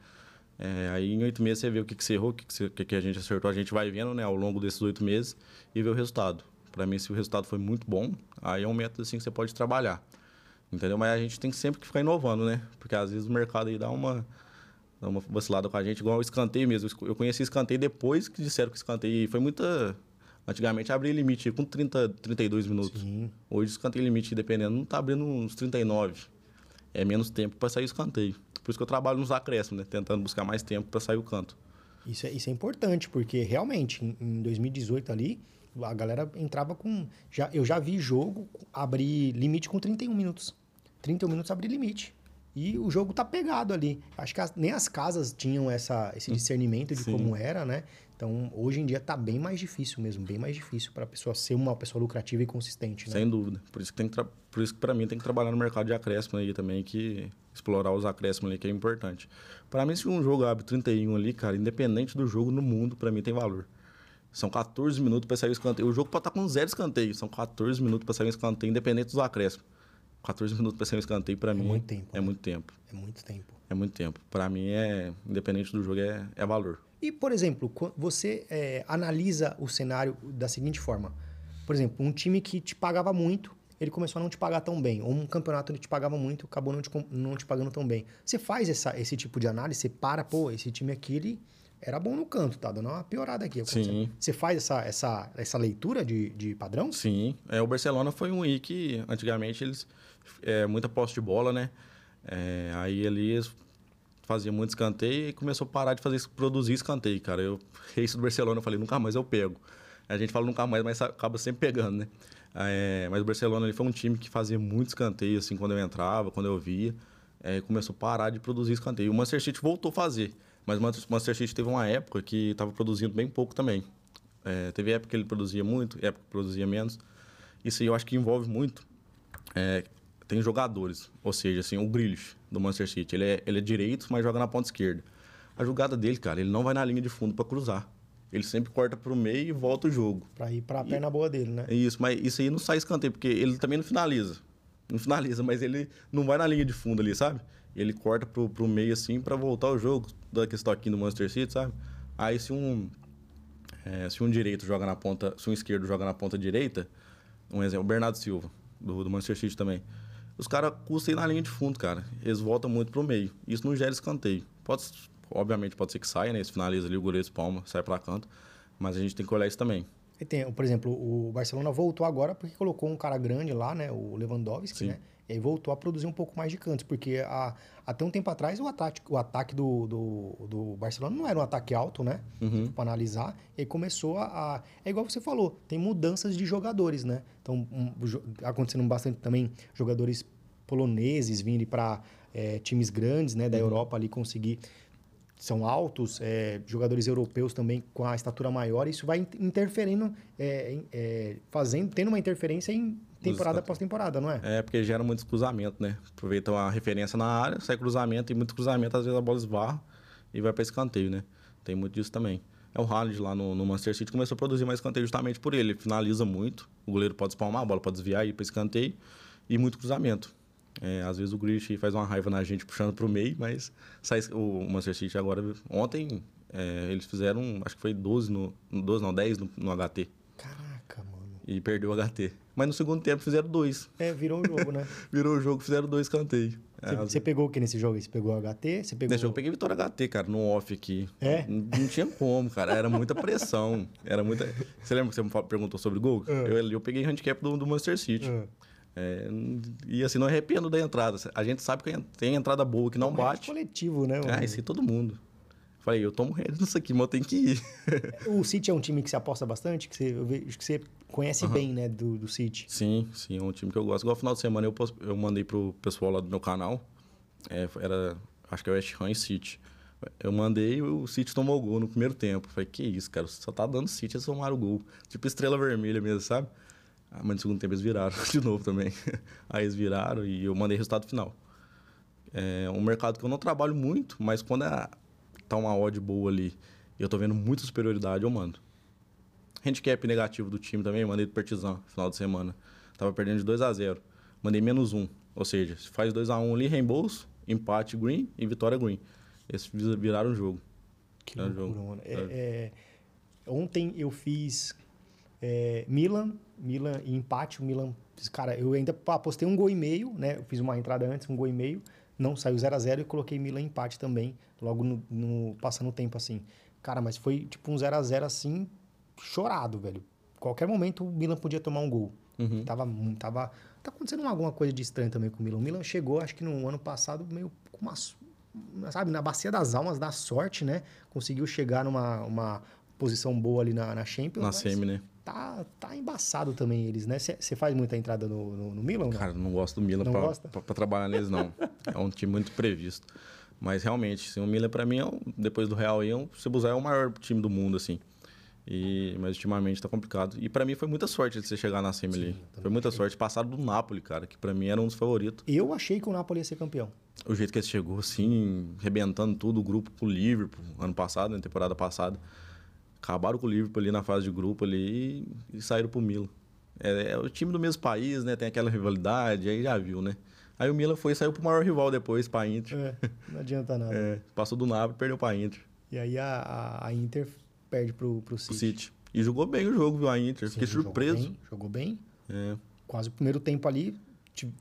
É, aí em oito meses você vê o que, que você errou, o que, que, você- o que, que a gente acertou. A gente vai vendo né, ao longo desses oito meses e vê o resultado. Para mim, se o resultado foi muito bom, aí é um método assim que você pode trabalhar. Entendeu? Mas a gente tem que sempre que ficar inovando, né? Porque às vezes o mercado aí dá uma, dá uma vacilada com a gente, igual o escanteio mesmo. Eu conheci escanteio depois que disseram que escanteio foi muita. Antigamente abria limite com 30, 32 minutos. Sim. Hoje o escanteio limite, dependendo, não tá abrindo uns 39. É menos tempo para sair o escanteio. Por isso que eu trabalho nos acréscimos, né? Tentando buscar mais tempo para sair o canto. Isso é, isso é importante, porque realmente, em, em 2018 ali, a galera entrava com. Já, eu já vi jogo abrir limite com 31 minutos. 31 minutos abrir limite. E o jogo tá pegado ali. Acho que as, nem as casas tinham essa, esse discernimento de Sim. como era, né? Então, hoje em dia tá bem mais difícil mesmo, bem mais difícil para a pessoa ser uma pessoa lucrativa e consistente, né? Sem dúvida. Por isso que tem que por isso que para mim tem que trabalhar no mercado de acréscimo aí também, que explorar os acréscimos ali que é importante. Para mim se um jogo abre 31 ali, cara, independente do jogo no mundo, para mim tem valor. São 14 minutos para sair o escanteio. O jogo pode estar com zero escanteio, são 14 minutos para sair um escanteio independente dos acréscimos. 14 minutos para sair um escanteio para mim muito tempo, é né? muito tempo. É muito tempo. É muito tempo. Para mim é independente do jogo é, é valor. E, por exemplo, você é, analisa o cenário da seguinte forma. Por exemplo, um time que te pagava muito, ele começou a não te pagar tão bem. Ou um campeonato que te pagava muito, acabou não te, não te pagando tão bem. Você faz essa, esse tipo de análise, você para, pô, esse time aqui, ele era bom no canto, tá dando uma piorada aqui. Sim. Você faz essa, essa, essa leitura de, de padrão? Sim, é, o Barcelona foi um I que antigamente eles é, muita posse de bola, né? É, aí ali eles faziam muito escanteio e começou a parar de fazer produzir escanteio, cara. Eu isso do Barcelona, eu falei nunca mais eu pego. A gente fala nunca mais, mas acaba sempre pegando, né? É, mas o Barcelona ele foi um time que fazia muito escanteio assim quando eu entrava, quando eu via, é, começou a parar de produzir escanteio. O Manchester City voltou a fazer, mas o Manchester City teve uma época que estava produzindo bem pouco também. É, teve época que ele produzia muito, época que produzia menos. Isso aí eu acho que envolve muito. É, tem jogadores, ou seja, assim, o Grealish do Manchester City, ele é, ele é direito, mas joga na ponta esquerda. A jogada dele, cara, ele não vai na linha de fundo para cruzar. Ele sempre corta pro meio e volta o jogo. Pra ir pra perna boa dele, né? Isso, mas isso aí não sai escanteio, porque ele também não finaliza. Não finaliza, mas ele não vai na linha de fundo ali, sabe? Ele corta pro, pro meio assim para voltar o jogo, daquele toquinho do Manchester City, sabe? Aí se um é, se um direito joga na ponta, se um esquerdo joga na ponta direita, um exemplo, o Bernardo Silva, do, do Manchester City também. Os caras custam ir na linha de fundo, cara. Eles voltam muito pro meio. Isso não gera escanteio. Pode, obviamente pode ser que saia, né? Eles finaliza ali, o goleiro espalma, sai pra canto. Mas a gente tem que olhar isso também. E tem, por exemplo, o Barcelona voltou agora porque colocou um cara grande lá, né? O Lewandowski, Sim. né? E aí voltou a produzir um pouco mais de cantos, porque a- até um tempo atrás o ataque, o ataque do, do, do Barcelona não era um ataque alto, né? Uhum. Para analisar. E aí começou a, É igual você falou, tem mudanças de jogadores, né? Então, um, acontecendo bastante também jogadores poloneses vindo para times grandes, né? Da Europa ali conseguir são altos, é, jogadores europeus também com a estatura maior, isso vai in- interferindo, é, é, fazendo, tendo uma interferência em temporada após temporada, não é? É, porque gera muitos cruzamentos, né? Aproveitam a referência na área, sai cruzamento, e muito cruzamento, às vezes a bola esbarra e vai para escanteio, né? Tem muito disso também. É o Haaland lá no, no Manchester City começou a produzir mais escanteio justamente por ele. Ele finaliza muito, o goleiro pode espalmar, a bola pode desviar e ir para escanteio, e muito cruzamento. É, às vezes o Grealish faz uma raiva na gente puxando para o meio, mas sai, o Manchester City agora, ontem, é, eles fizeram, acho que foi 12, no, 12 não, 10 no, no HT, Caraca, mano. e perdeu o HT. Mas no segundo tempo fizeram dois. É, virou um jogo, né? Virou o jogo, fizeram dois escanteios. Você, você pegou o que nesse jogo? Você pegou o HT? Você pegou... Nesse jogo eu peguei Vitória HT, cara, no off aqui. É? Não, não tinha como, cara. Era muita pressão. Era muita. Você lembra que você me perguntou sobre gol? É. Eu, eu peguei handicap do, do Manchester City. É. É, e assim, não arrependo da entrada. A gente sabe que tem entrada boa que não Um bate. coletivo, né? Ah, isso aí todo mundo. Falei, eu tomo rédea nisso aqui, mas eu tenho que ir. O City é um time que você aposta bastante, que você, vejo que você conhece bem, né, do, do City. Sim, sim, é um time que eu gosto. Igual final de semana eu, eu mandei pro pessoal lá do meu canal. É, era, acho que é West Ham e City. Eu mandei e o City tomou gol no primeiro tempo. Falei, que isso, cara, só tá dando City, eles tomaram o gol. Tipo estrela vermelha mesmo, sabe? Ah, mas no segundo tempo eles viraram de novo também. Aí eles viraram e eu mandei resultado final. É um mercado que eu não trabalho muito, mas quando é, tá uma odd boa ali e eu tô vendo muita superioridade, eu mando. Handicap negativo do time também, mandei do Partizan, final de semana. Tava perdendo de 2 a 0 Mandei menos um. Ou seja, se faz 2 a 1 ali, reembolso, empate green e vitória green. Vi- viraram o jogo. Que É um loucura, jogo. mano. É, é, ontem eu fiz é, Milan, Milan e empate. O Milan, cara, eu ainda apostei um gol e meio, né? Eu fiz uma entrada antes, um gol e meio. Não saiu 0 a 0 e coloquei Milan em empate também, logo no, no- passando o tempo assim. Cara, mas foi tipo um 0 a 0 assim, chorado, velho. Qualquer momento o Milan podia tomar um gol. Uhum. Tava, tava, tá acontecendo alguma coisa de estranho também com o Milan. O Milan chegou, acho que no ano passado, meio com uma, sabe, na bacia das almas, da sorte, né? Conseguiu chegar numa uma posição boa ali na, na Champions. Na mas semi, né? Tá, tá embaçado também eles, né? Você faz muita entrada no, no, no Milan? não? Cara, eu não gosto do Milan Não pra trabalhar neles, não. é um time muito previsto. Mas realmente, assim, o Milan para mim, é um, depois do Real, é um, o Cebuzai é o maior time do mundo, assim. E, mas ultimamente tá complicado. E para mim foi muita sorte de você chegar na semi ali. Foi muita achei. sorte. Passado do Napoli, cara, que para mim era um dos favoritos. Eu achei que o Napoli ia ser campeão. O jeito que ele chegou, assim, rebentando tudo, o grupo com o Liverpool, ano passado, na temporada passada. Acabaram com o Liverpool ali na fase de grupo ali e, e saíram pro Milan. É, é, o time do mesmo país, né? Tem aquela rivalidade, aí já viu, né? Aí o Milan foi e saiu pro maior rival depois, pra Inter. É, não adianta nada. É, passou do Napoli e perdeu pra Inter. E aí a, a, a Inter perde pro, pro City. City. E jogou bem o jogo, viu, a Inter. Sim, Fiquei surpreso. Jogou bem. Jogou bem. É. Quase o primeiro tempo ali,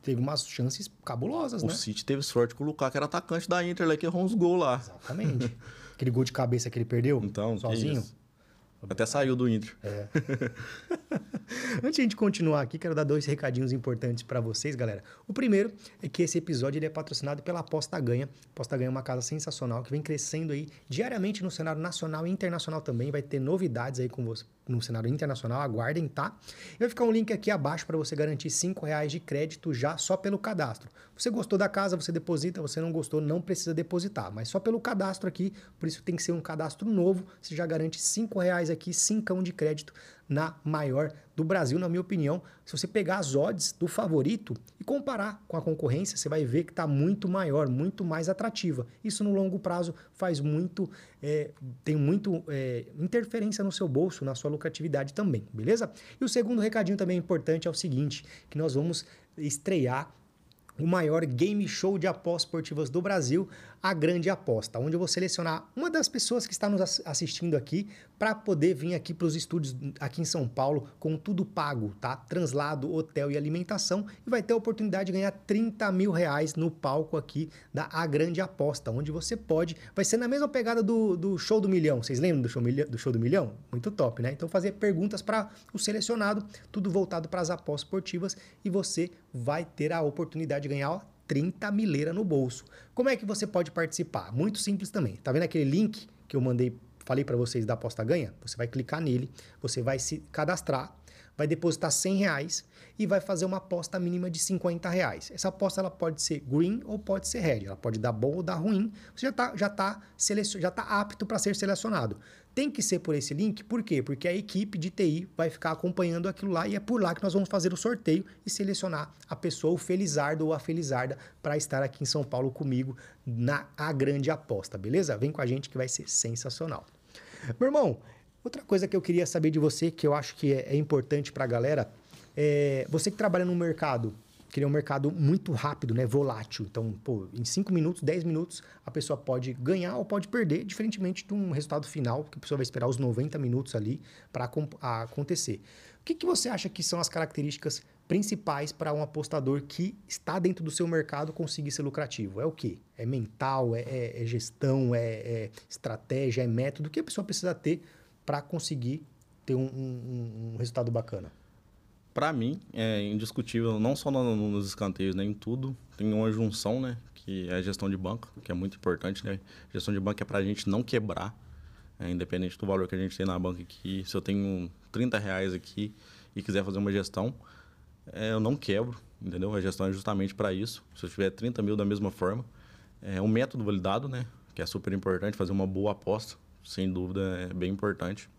teve umas chances cabulosas, o né? O City teve sorte com o Lukaku, que era atacante da Inter, lá, que errou uns gols lá. Exatamente. Aquele gol de cabeça que ele perdeu, então, sozinho. Até saiu do Inter. É. Antes de a gente continuar aqui, quero dar dois recadinhos importantes para vocês, galera. O primeiro é que esse episódio ele é patrocinado pela Aposta Ganha. Aposta Ganha é uma casa sensacional que vem crescendo aí diariamente no cenário nacional e internacional também. Vai ter novidades aí com você no cenário internacional, aguardem, tá? E vai ficar um link aqui abaixo para você garantir cinco reais de crédito já só pelo cadastro. Você gostou da casa, você deposita, você não gostou, não precisa depositar, mas só pelo cadastro aqui, por isso tem que ser um cadastro novo, você já garante cinco reais aqui, cincão de crédito na maior do Brasil, na minha opinião. Se você pegar as odds do favorito e comparar com a concorrência, você vai ver que está muito maior, muito mais atrativa. Isso no longo prazo faz muito, é, tem muito é, interferência no seu bolso, na sua lucratividade também, beleza? E o segundo recadinho também importante é o seguinte, que nós vamos estrear o maior game show de apostas esportivas do Brasil, a Grande Aposta, onde eu vou selecionar uma das pessoas que está nos assistindo aqui para poder vir aqui para os estúdios aqui em São Paulo com tudo pago, tá? Translado, hotel e alimentação e vai ter a oportunidade de ganhar 30 mil reais no palco aqui da A Grande Aposta, onde você pode, vai ser na mesma pegada do, do Show do Milhão, vocês lembram do show, do show do Milhão? Muito top, né? Então fazer perguntas para o selecionado, tudo voltado para as apostas esportivas e você vai ter a oportunidade de ganhar ó, 30 mileira no bolso. Como é que você pode participar? Muito simples também. Tá vendo aquele link que eu mandei, falei para vocês da aposta ganha? Você vai clicar nele, você vai se cadastrar, vai depositar 100 reais e vai fazer uma aposta mínima de 50 reais. Essa aposta ela pode ser green ou pode ser red, ela pode dar bom ou dar ruim. Você já está já tá tá apto para ser selecionado. Tem que ser por esse link, por quê? Porque a equipe de TI vai ficar acompanhando aquilo lá e é por lá que nós vamos fazer o sorteio e selecionar a pessoa, o Felizardo ou a Felizarda, para estar aqui em São Paulo comigo na A Grande Aposta, beleza? Vem com a gente que vai ser sensacional. Meu irmão, outra coisa que eu queria saber de você, que eu acho que é, é importante para a galera, é você que trabalha no mercado, que ele é um mercado muito rápido, né? Volátil. Então, pô, em 5 minutos, 10 minutos, a pessoa pode ganhar ou pode perder, diferentemente de um resultado final, que a pessoa vai esperar os 90 minutos ali para acontecer. O que, que você acha que são as características principais para um apostador que está dentro do seu mercado conseguir ser lucrativo? É o quê? É mental, é, é, é gestão, é, é, estratégia, é método? O que a pessoa precisa ter para conseguir ter um, um, um resultado bacana? Para mim, é indiscutível, não só no, nos escanteios, né, em tudo, tem uma junção, né, que é a gestão de banco, que é muito importante, né? Gestão de banco é para a gente não quebrar, é, independente do valor que a gente tem na banca aqui. Se eu tenho 30 reais aqui e quiser fazer uma gestão, é, eu não quebro, entendeu? A gestão é justamente para isso. Se eu tiver 30 mil da mesma forma, é um método validado, né? Que é super importante, fazer uma boa aposta, sem dúvida, é bem importante.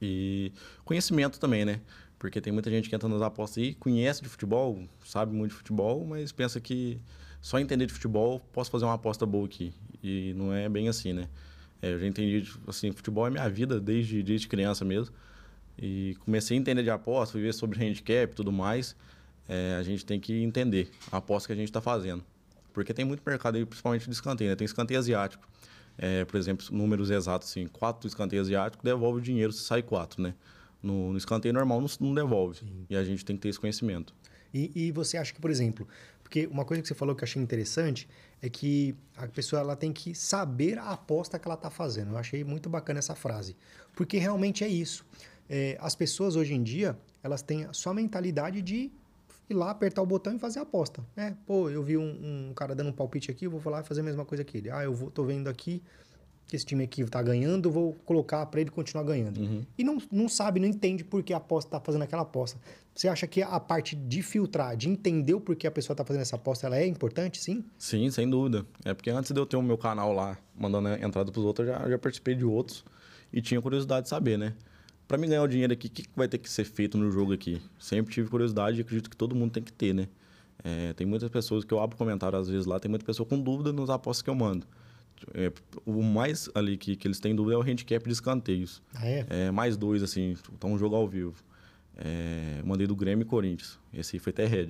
E conhecimento também, né? Porque tem muita gente que entra nas apostas e conhece de futebol, sabe muito de futebol, mas pensa que só entender de futebol posso fazer uma aposta boa aqui. E não é bem assim, né? É, eu já entendi, assim, futebol é minha vida desde, desde criança mesmo. E comecei a entender de aposta, viver sobre handicap e tudo mais. É, a gente tem que entender a aposta que a gente está fazendo. Porque tem muito mercado aí, principalmente de escanteio, né? Tem escanteio asiático. É, por exemplo, números exatos, assim, quatro escanteios asiáticos devolve o dinheiro se sai quatro, né? No, no escanteio normal não, não devolve. Sim. E a gente tem que ter esse conhecimento. E, e, você acha que, por exemplo, porque uma coisa que você falou que eu achei interessante é que a pessoa ela tem que saber a aposta que ela está fazendo. Eu achei muito bacana essa frase. Porque realmente é isso. É, as pessoas hoje em dia, elas têm só a mentalidade de ir lá, apertar o botão e fazer a aposta. Né? Pô, eu vi um, um cara dando um palpite aqui, eu vou lá e fazer a mesma coisa que ele. Ah, eu vou, tô vendo aqui que esse time aqui tá ganhando, vou colocar para ele continuar ganhando. Uhum. E não, não sabe, não entende por que a aposta tá fazendo aquela aposta. Você acha que a parte de filtrar, de entender o porquê a pessoa tá fazendo essa aposta, ela é importante, sim? Sim, sem dúvida. É porque antes de eu ter o meu canal lá, mandando a entrada pros outros, eu já, já participei de outros e tinha curiosidade de saber, né? Pra mim ganhar o dinheiro aqui, o que, que vai ter que ser feito no jogo aqui? Sempre tive curiosidade e acredito que todo mundo tem que ter, né? É, tem muitas pessoas que eu abro comentário às vezes lá, tem muita pessoa com dúvida nos apostas que eu mando. É, o mais ali que, que eles têm dúvida é o handicap de escanteios. Ah, é? É, mais dois, assim, tá um jogo ao vivo. É, mandei do Grêmio e Corinthians. Esse aí foi até red.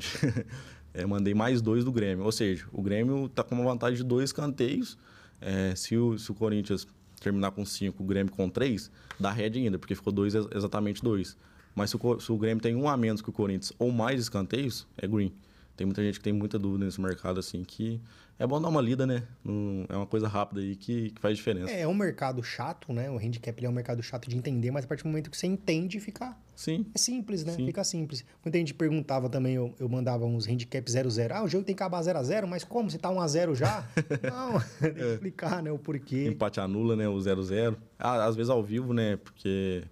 é, mandei mais dois do Grêmio. Ou seja, o Grêmio tá com uma vantagem de dois escanteios. É, se, o, se o Corinthians terminar com cinco, o Grêmio com três, dá red ainda, porque ficou dois exatamente dois. Mas se o, se o Grêmio tem um a menos que o Corinthians ou mais escanteios, é green. Tem muita gente que tem muita dúvida nesse mercado, assim, que é bom dar uma lida, né? Não, é uma coisa rápida aí que, que faz diferença. É, é um mercado chato, né? O handicap é um mercado chato de entender, mas a partir do momento que você entende, fica. Sim. É simples, né? Sim. Fica simples. Muita gente perguntava também, eu, eu mandava uns handicap 00. Ah, o jogo tem que acabar 0x0, mas como? Você tá 1x0 já? Não, tem que explicar, né? O porquê. Empate anula, né? O 0x0. Ah, às vezes ao vivo, né? Porque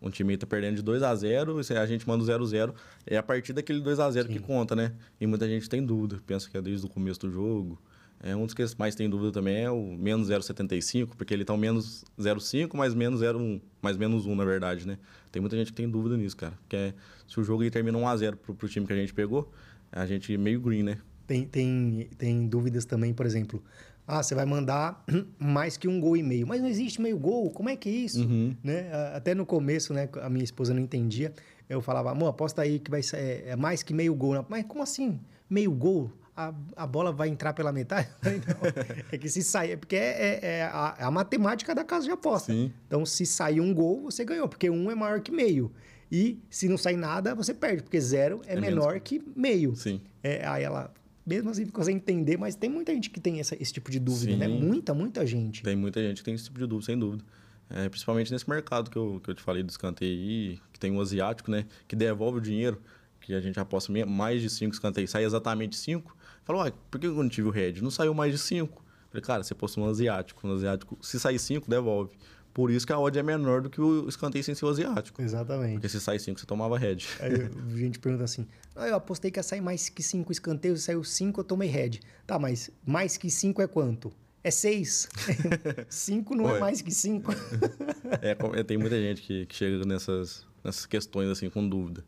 um time tá perdendo de 2 a 0 e a gente manda o 0 x 0 É a partir daquele 2 x 0 que conta, né? E muita gente tem dúvida, pensa que é desde o começo do jogo. É, um dos que mais tem dúvida também é o menos 0,75, porque ele tá um menos 0,5 mais menos 0,1, mais menos 1, na verdade, né? Tem muita gente que tem dúvida nisso, cara. Porque é, se o jogo aí termina 1 x 0 pro, pro time que a gente pegou, a gente meio green, né? Tem, tem, tem dúvidas também, por exemplo. Ah, você vai mandar mais que um gol e meio. Mas não existe meio gol, como é que é isso? Uhum. Né? Até no começo, né, a minha esposa não entendia. Eu falava, amor, aposta aí que vai ser é, é mais que meio gol. Mas como assim? Meio gol? A, a bola vai entrar pela metade? Não. é que se sair... é Porque é, é- é a, a matemática da casa de aposta. Sim. Então, se sair um gol, você ganhou. Porque um é maior que meio. E se não sair nada, você perde. Porque zero é, É menos menor que meio. Sim. É, aí ela, mesmo assim, ficou sem entender, mas tem muita gente que tem essa- esse tipo de dúvida, Sim. né? Muita, muita gente. Tem muita gente que tem esse tipo de dúvida, sem dúvida. É, principalmente nesse mercado que eu, que eu te falei do escanteio aí, que tem o asiático, né? Que devolve o dinheiro, que a gente aposta mais de cinco escanteios, sai exatamente cinco. Falou, ué, por que eu não tive o red? Não saiu mais de cinco. Falei, cara, você postou um asiático. No asiático, se sair cinco, devolve. Por isso que a odd é menor do que o escanteio sem ser o asiático. Exatamente. Porque se sair cinco, você tomava red. Aí a gente pergunta assim: ah, eu apostei que ia sair mais que cinco escanteios, saiu cinco, eu tomei head. Tá, mas mais que cinco é quanto? É seis. cinco não é Ué. mais que cinco. É, com- é, tem muita gente que, que chega nessas, nessas questões, assim, com dúvida.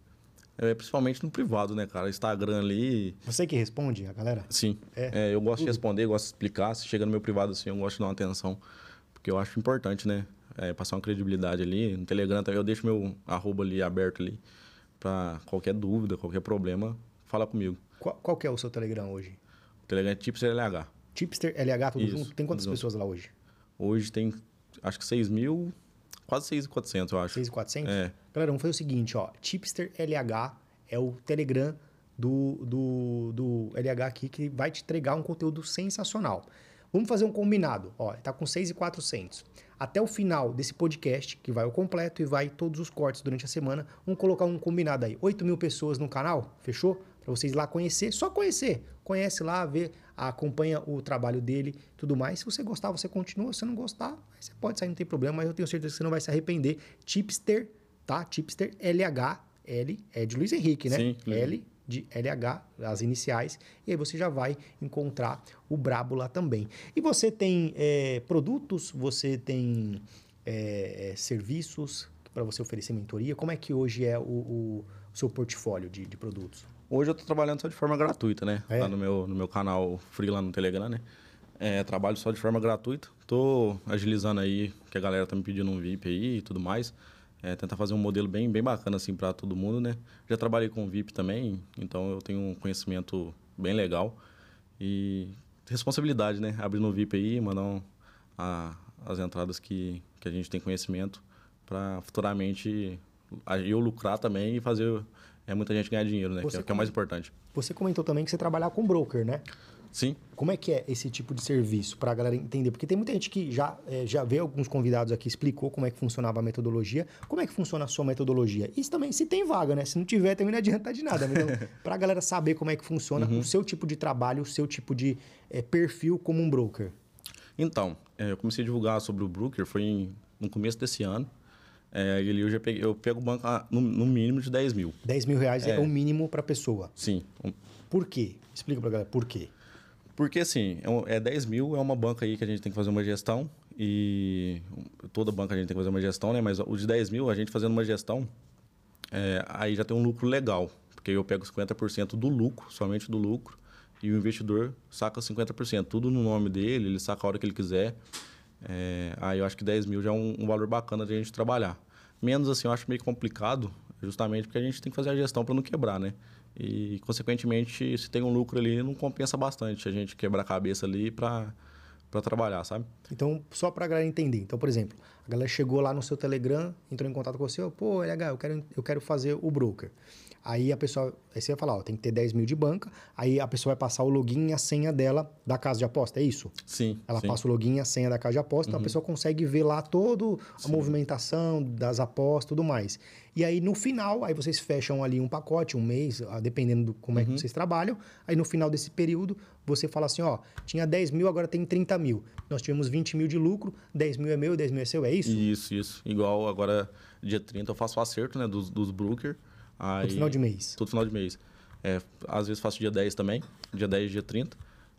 É, principalmente no privado, né, cara? Instagram ali, Você que responde, a galera? Sim. É. É, eu gosto de responder, gosto de explicar. Se chega no meu privado assim, eu gosto de dar uma atenção. Porque eu acho importante, né? É, passar uma credibilidade ali. No Telegram também eu deixo meu arroba ali aberto ali. Pra qualquer dúvida, qualquer problema, fala comigo. Qual, qual que é o seu Telegram hoje? O Telegram é Tipster LH. Tipster LH, tudo Isso, junto? Tem quantas junto. pessoas lá hoje? Hoje tem, acho que 6 mil, quase 6.400, eu acho. 6,400? É. Galera, vamos fazer o seguinte, ó. Tipster LH é o Telegram do, do, do LH aqui que vai te entregar um conteúdo sensacional. Vamos fazer um combinado. Ó, tá com 6,400. Até o final desse podcast, que vai ao completo e vai todos os cortes durante a semana, vamos colocar um combinado aí. 8 mil pessoas no canal, fechou? Para vocês lá conhecer, só conhecer. Conhece lá, vê, acompanha o trabalho dele tudo mais. Se você gostar, você continua. Se não gostar, você pode sair, não tem problema, mas eu tenho certeza que você não vai se arrepender. Tipster, tá? Tipster LH, L é de Luiz Henrique, né? Sim, L de LH, as iniciais, e aí você já vai encontrar o Brabo lá também. E você tem é, produtos, você tem é, é, serviços para você oferecer mentoria. Como é que hoje é o, o seu portfólio de, de produtos? Hoje eu tô trabalhando só de forma gratuita, né? É? Lá no meu, no meu canal free lá no Telegram, né? É, trabalho só de forma gratuita. Tô agilizando aí, que a galera tá me pedindo um VIP aí e tudo mais. É, tentar fazer um modelo bem, bem bacana assim para todo mundo, né? Já trabalhei com VIP também, então eu tenho um conhecimento bem legal. E responsabilidade, né? Abrir no VIP aí, mandar um, a- as entradas que, que a gente tem conhecimento para futuramente eu lucrar também e fazer é, muita gente ganhar dinheiro, né? Que é, que é o mais importante. Você comentou também que você trabalhar com broker, né? Sim. Como é que é esse tipo de serviço para a galera entender? Porque tem muita gente que já, é, já vê alguns convidados aqui, explicou como é que funcionava a metodologia. Como é que funciona a sua metodologia? Isso também, se tem vaga, né? Se não tiver, também não adianta de nada. Então, para a galera saber como é que funciona o seu tipo de trabalho, o seu tipo de é, perfil como um broker. Então, é, eu comecei a divulgar sobre o Brooker, foi em, no começo desse ano. É, ele, eu, já peguei, eu pego banco ah, no, no, mínimo de 10 mil. 10 mil reais é, é o mínimo para pessoa? Sim. Por quê? Explica para galera, por quê? Porque, assim, é, é 10 mil, é uma banca aí que a gente tem que fazer uma gestão. E toda banca a gente tem que fazer uma gestão, né? Mas o de 10 mil, a gente fazendo uma gestão, é, aí já tem um lucro legal. Porque eu pego 50% do lucro, somente do lucro, e o investidor saca 50%. Tudo no nome dele, ele saca a hora que ele quiser. É, aí eu acho que 10 mil já é um, um, valor bacana de a gente trabalhar. Menos assim, eu acho meio complicado, justamente porque a gente tem que fazer a gestão para não quebrar, né? E, consequentemente, se tem um lucro ali, não compensa bastante a gente quebrar a cabeça ali para para trabalhar, sabe? Então, só para a galera entender. Então, por exemplo, a galera chegou lá no seu Telegram, entrou em contato com você, pô, LH, eu quero, eu quero fazer o broker. Aí a pessoa, aí você vai falar, ó, tem que ter 10 mil de banca, aí a pessoa vai passar o login e a senha dela da casa de aposta, é isso? Sim. Ela sim. passa o login e a senha da casa de aposta, uhum. então a pessoa consegue ver lá toda a sim. movimentação das apostas e tudo mais. E aí no final, aí vocês fecham ali um pacote, um mês, ah, dependendo do como uhum. é que uhum. vocês trabalham. Aí no final desse período, você fala assim, ó, tinha 10 mil, agora tem 30 mil. Nós tivemos 20 mil de lucro, 10 mil é meu, 10 mil é seu, é isso? Isso, isso. Igual agora, dia 30, eu faço o acerto, né, dos, dos brokers. Aí, todo final de mês? Todo final de mês. É, às vezes faço dia 10 também, dia 10 dia 30.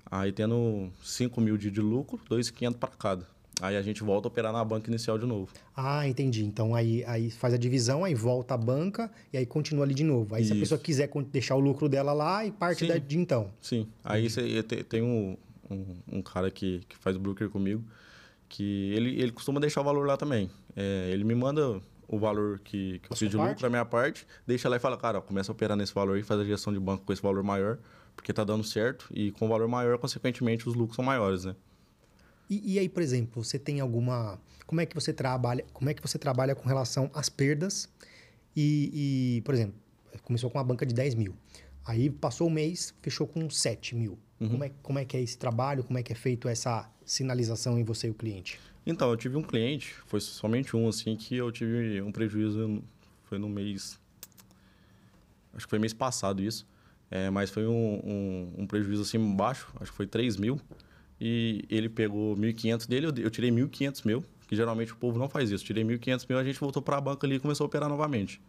Aí tendo 5 mil de, de lucro, 2,500 para cada. Aí a gente volta a operar na banca inicial de novo. Ah, entendi. Então aí, aí faz a divisão, aí volta a banca e aí continua ali de novo. Aí Isso. se a pessoa quiser deixar o lucro dela lá e parte da, de então. Sim. Aí você tem um, um, um, cara que, que faz broker comigo que ele, ele costuma deixar o valor lá também. É, ele me manda o valor que, que eu fiz de lucro da minha parte, deixa lá e fala, cara, ó, começa a operar nesse valor e faz a gestão de banco com esse valor maior, porque tá dando certo e com o valor maior, consequentemente, os lucros são maiores, né? E, e, aí, por exemplo, você tem alguma. Como é que você trabalha? Como é que você trabalha com relação às perdas? E, e por exemplo, começou com uma banca de 10 mil. Aí passou o mês, fechou com 7 mil. Uhum. Como, é, como é que é esse trabalho? Como é que é feito essa sinalização em você e o cliente? Então, eu tive um cliente, foi somente um, assim, que eu tive um prejuízo, foi no mês. Acho que foi mês passado isso. É, mas foi um, um, um, prejuízo assim baixo, acho que foi 3 mil. E ele pegou 1.500 dele, eu, tirei 1.500 meu, que geralmente o povo não faz isso. Tirei 1.500 meu, a gente voltou para a banca ali e começou a operar novamente.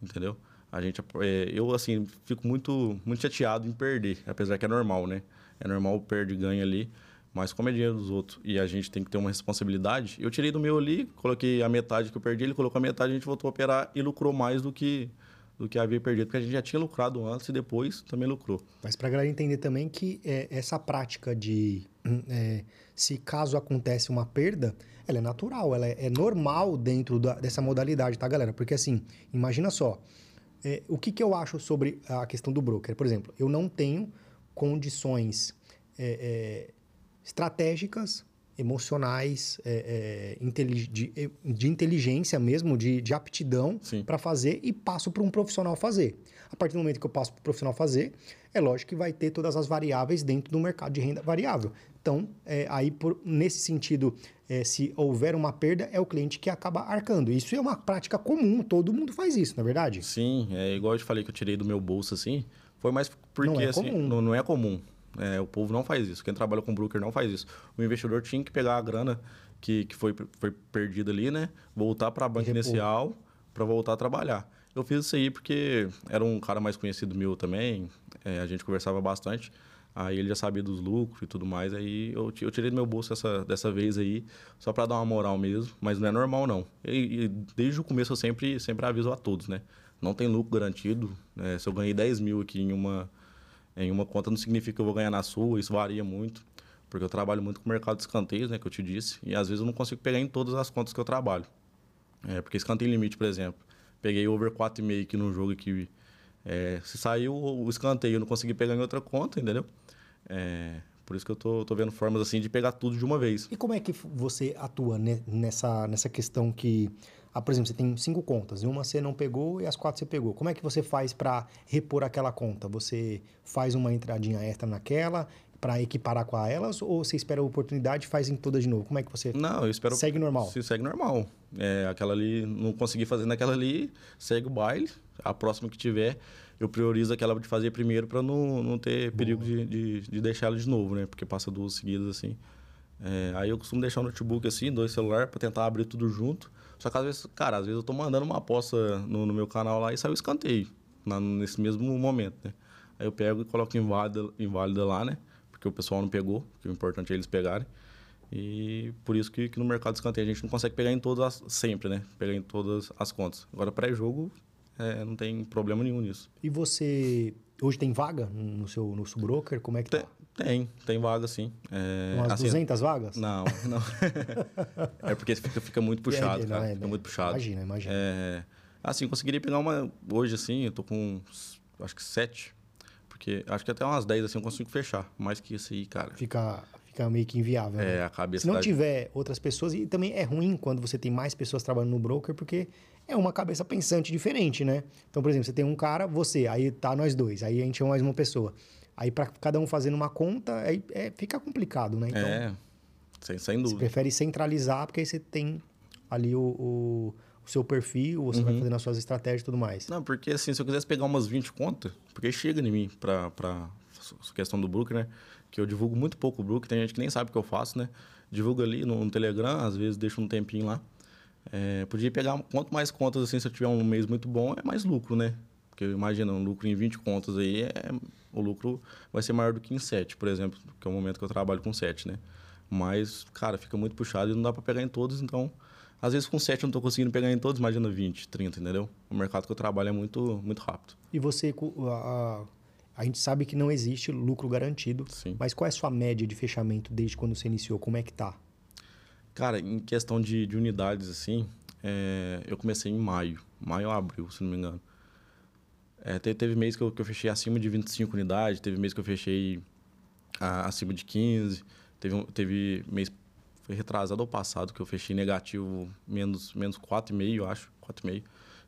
Entendeu? A gente, é, eu, assim, fico muito, muito chateado em perder, apesar que é normal, né? É normal o perde e ganha ali. Mas como é dinheiro dos outros e a gente tem que ter uma responsabilidade, eu tirei do meu ali, coloquei a metade que eu perdi, ele colocou a metade, a gente voltou a operar e lucrou mais do que do que havia perdido, porque a gente já tinha lucrado antes e depois também lucrou. Mas para a galera entender também que é, essa prática de é, se caso acontece uma perda, ela é natural, ela é, é normal dentro da, dessa modalidade, tá, galera? Porque assim, imagina só, é, o que, que eu acho sobre a questão do broker? Por exemplo, eu não tenho condições é, é, estratégicas, emocionais, é, é, de, de, inteligência mesmo, de, de aptidão para fazer e passo para um profissional fazer. A partir do momento que eu passo para o profissional fazer, é lógico que vai ter todas as variáveis dentro do mercado de renda variável. Então, é, aí por, nesse sentido, é, se houver uma perda, é o cliente que acaba arcando. Isso é uma prática comum, todo mundo faz isso, na é verdade? Sim, é igual eu te falei que eu tirei do meu bolso assim, foi mais porque não é assim, comum. Não, não é comum. É, o povo não faz isso. Quem trabalha com broker não faz isso. O investidor tinha que pegar a grana que, que foi, foi perdida ali, né? Voltar para a banca inicial para voltar a trabalhar. Eu fiz isso aí porque era um cara mais conhecido meu também. É, a gente conversava bastante. Aí ele já sabia dos lucros e tudo mais. Aí eu, eu tirei do meu bolso essa, dessa vez aí, só para dar uma moral mesmo. Mas não é normal, não. E, e, desde o começo eu sempre, sempre aviso a todos, né? Não tem lucro garantido. Né? Se eu ganhei 10 mil aqui em uma, em uma conta não significa que eu vou ganhar na sua, isso varia muito, porque eu trabalho muito com o mercado de escanteios, né, que eu te disse, e às vezes eu não consigo pegar em todas as contas que eu trabalho. É, porque escanteio limite, por exemplo, peguei over 4,5 aqui no jogo que é, se saiu o escanteio, eu não consegui pegar em outra conta, entendeu? É, por isso que eu tô, tô vendo formas assim de pegar tudo de uma vez. E como é que você atua nessa, nessa questão que ah, por exemplo, você tem cinco contas, e uma você não pegou e as quatro você pegou. Como é que você faz para repor aquela conta? Você faz uma entradinha extra naquela para equiparar com elas ou você espera a oportunidade e faz em toda de novo? Como é que você Não, eu espero segue normal. Se segue normal. É, aquela ali não consegui fazer naquela ali, segue o baile. A próxima que tiver, eu priorizo aquela de fazer primeiro para não, não ter perigo de, de, de deixar ela de novo, né? Porque passa duas seguidas assim. É, aí eu costumo deixar o notebook assim, dois celulares, para tentar abrir tudo junto. Só que às vezes, cara, às vezes eu tô mandando uma aposta no, no meu canal lá e sai o escanteio, na, nesse mesmo momento, né? Aí eu pego e coloco inválida, inválida lá, né? Porque o pessoal não pegou, que o importante é eles pegarem. E por isso que, que no mercado de escanteio a gente não consegue pegar em todas, as, sempre, né? Pegar em todas as contas. Agora, pré-jogo, é, não tem problema nenhum nisso. E você hoje tem vaga no seu, no seu broker? Como é que tem, tá? Tem, tem vaga sim. É, Umas assim, 200 vagas? Não, não. é porque fica, fica muito puxado, é, cara. É, fica muito puxado. Imagina, imagina. É, assim, eu conseguiria pegar uma. Hoje, assim, eu tô com acho que sete. Porque acho que até umas 10 assim eu consigo fechar. Mais que isso aí, cara. Fica, fica meio que inviável. É, né? a cabeça. Se não tiver outras pessoas, e também é ruim quando você tem mais pessoas trabalhando no broker, porque é uma cabeça pensante diferente, né? Então, por exemplo, você tem um cara, você, aí tá nós dois, aí a gente é mais uma pessoa. Aí para cada um fazendo uma conta, aí é, fica complicado, né? Então, é, sem, sem dúvida. Você prefere centralizar, porque aí você tem ali o, o, o seu perfil, você uhum. vai fazendo as suas estratégias e tudo mais. Não, porque assim, se eu quisesse pegar umas 20 contas, porque chega em mim para pra questão do Brook, né? Que eu divulgo muito pouco o Brook, tem gente que nem sabe o que eu faço, né? Divulgo ali no, no Telegram, às vezes deixo um tempinho lá. É, podia pegar quanto mais contas assim, se eu tiver um mês muito bom, é mais lucro, né? Porque imagina, um lucro em 20 contas aí, é, o lucro vai ser maior do que em 7, por exemplo, que é o momento que eu trabalho com 7, né? Mas, cara, fica muito puxado e não dá para pegar em todos, então... Às vezes com 7 eu não estou conseguindo pegar em todos, imagina 20, 30, entendeu? O mercado que eu trabalho é muito, muito rápido. E você, a, a gente sabe que não existe lucro garantido, Sim. mas qual é a sua média de fechamento desde quando você iniciou? Como é que tá? Cara, em questão de, de unidades, assim, é, eu comecei em maio, maio ou abril, se não me engano. É, teve, teve mês que eu, que eu fechei acima de 25 unidades, teve mês que eu fechei a, acima de 15, teve, teve mês, foi retrasado ao passado, que eu fechei negativo menos, menos 4,5, eu acho, 4,5.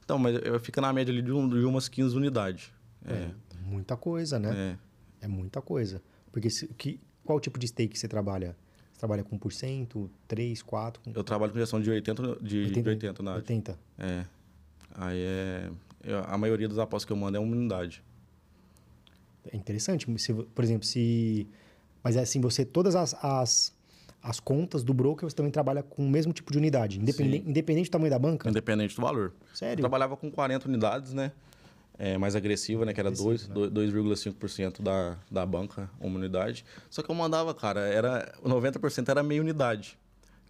Então, mas eu fico na média ali de, um, de umas 15 unidades. É. é. muita coisa, né? É. É muita coisa. Porque se, que, qual tipo de stake você trabalha? Você trabalha com 1%, 3, 4? Eu trabalho com gestão de 80, de 80, de 80 na 80. É. Aí é eu, a maioria dos apostas que eu mando é uma unidade. É interessante. Se, por exemplo, se. Mas é assim, você, todas as, as, as contas do broker, você também trabalha com o mesmo tipo de unidade, independente, independente do tamanho da banca? Independente do valor. Sério? Eu trabalhava com 40 unidades, né? É, mais agressiva, né? Que era 2,5% né? da, da banca, uma unidade. Só que eu mandava, cara, era 90% era meia unidade,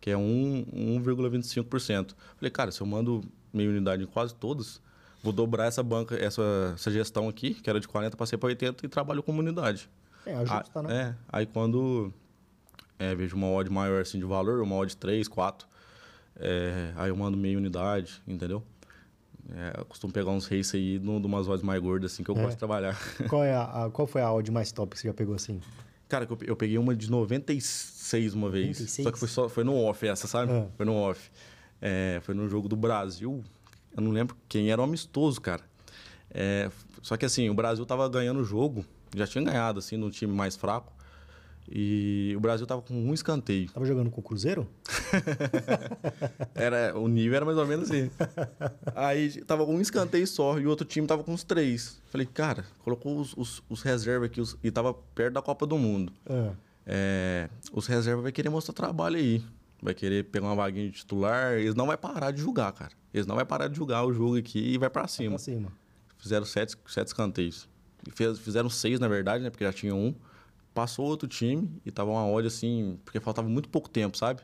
que é 1,25%. Falei, cara, se eu mando meia unidade em quase todas, vou dobrar essa banca, essa, essa gestão aqui, que era de 40, passei para 80 e trabalho com comunidade. É, ajusta, né? É, aí quando é, vejo uma odd maior assim de valor, uma odd 3, 4, é, aí eu mando meia unidade, entendeu? É, eu costumo pegar uns race aí de umas odds mais gordas, assim, que eu é. gosto de trabalhar. Qual, é a, a, qual foi a odd mais top que você já pegou assim? Cara, eu, eu peguei uma de 96 uma vez. 96? Só que foi, só, foi no off essa, sabe? Ah. Foi no off. É, foi no jogo do Brasil, eu não lembro quem era o amistoso, cara. É, só que assim, o Brasil tava ganhando o jogo, já tinha ganhado, assim, no time mais fraco. E o Brasil tava com um escanteio. Tava jogando com o Cruzeiro? era, o nível era mais ou menos assim. Aí tava com um escanteio só e o outro time tava com os três. Falei, cara, colocou os, os, os reservas aqui os, e tava perto da Copa do Mundo. É. É, os reservas vai querer mostrar trabalho aí. Vai querer pegar uma vaguinha de titular. Eles não vai parar de jogar, cara. Eles não vai parar de jogar o jogo aqui e vai para cima. Vai pra cima. Fizeram sete, sete escanteios. Fizeram seis, na verdade, né? Porque já tinha um. Passou outro time e tava uma odd assim, porque faltava muito pouco tempo, sabe?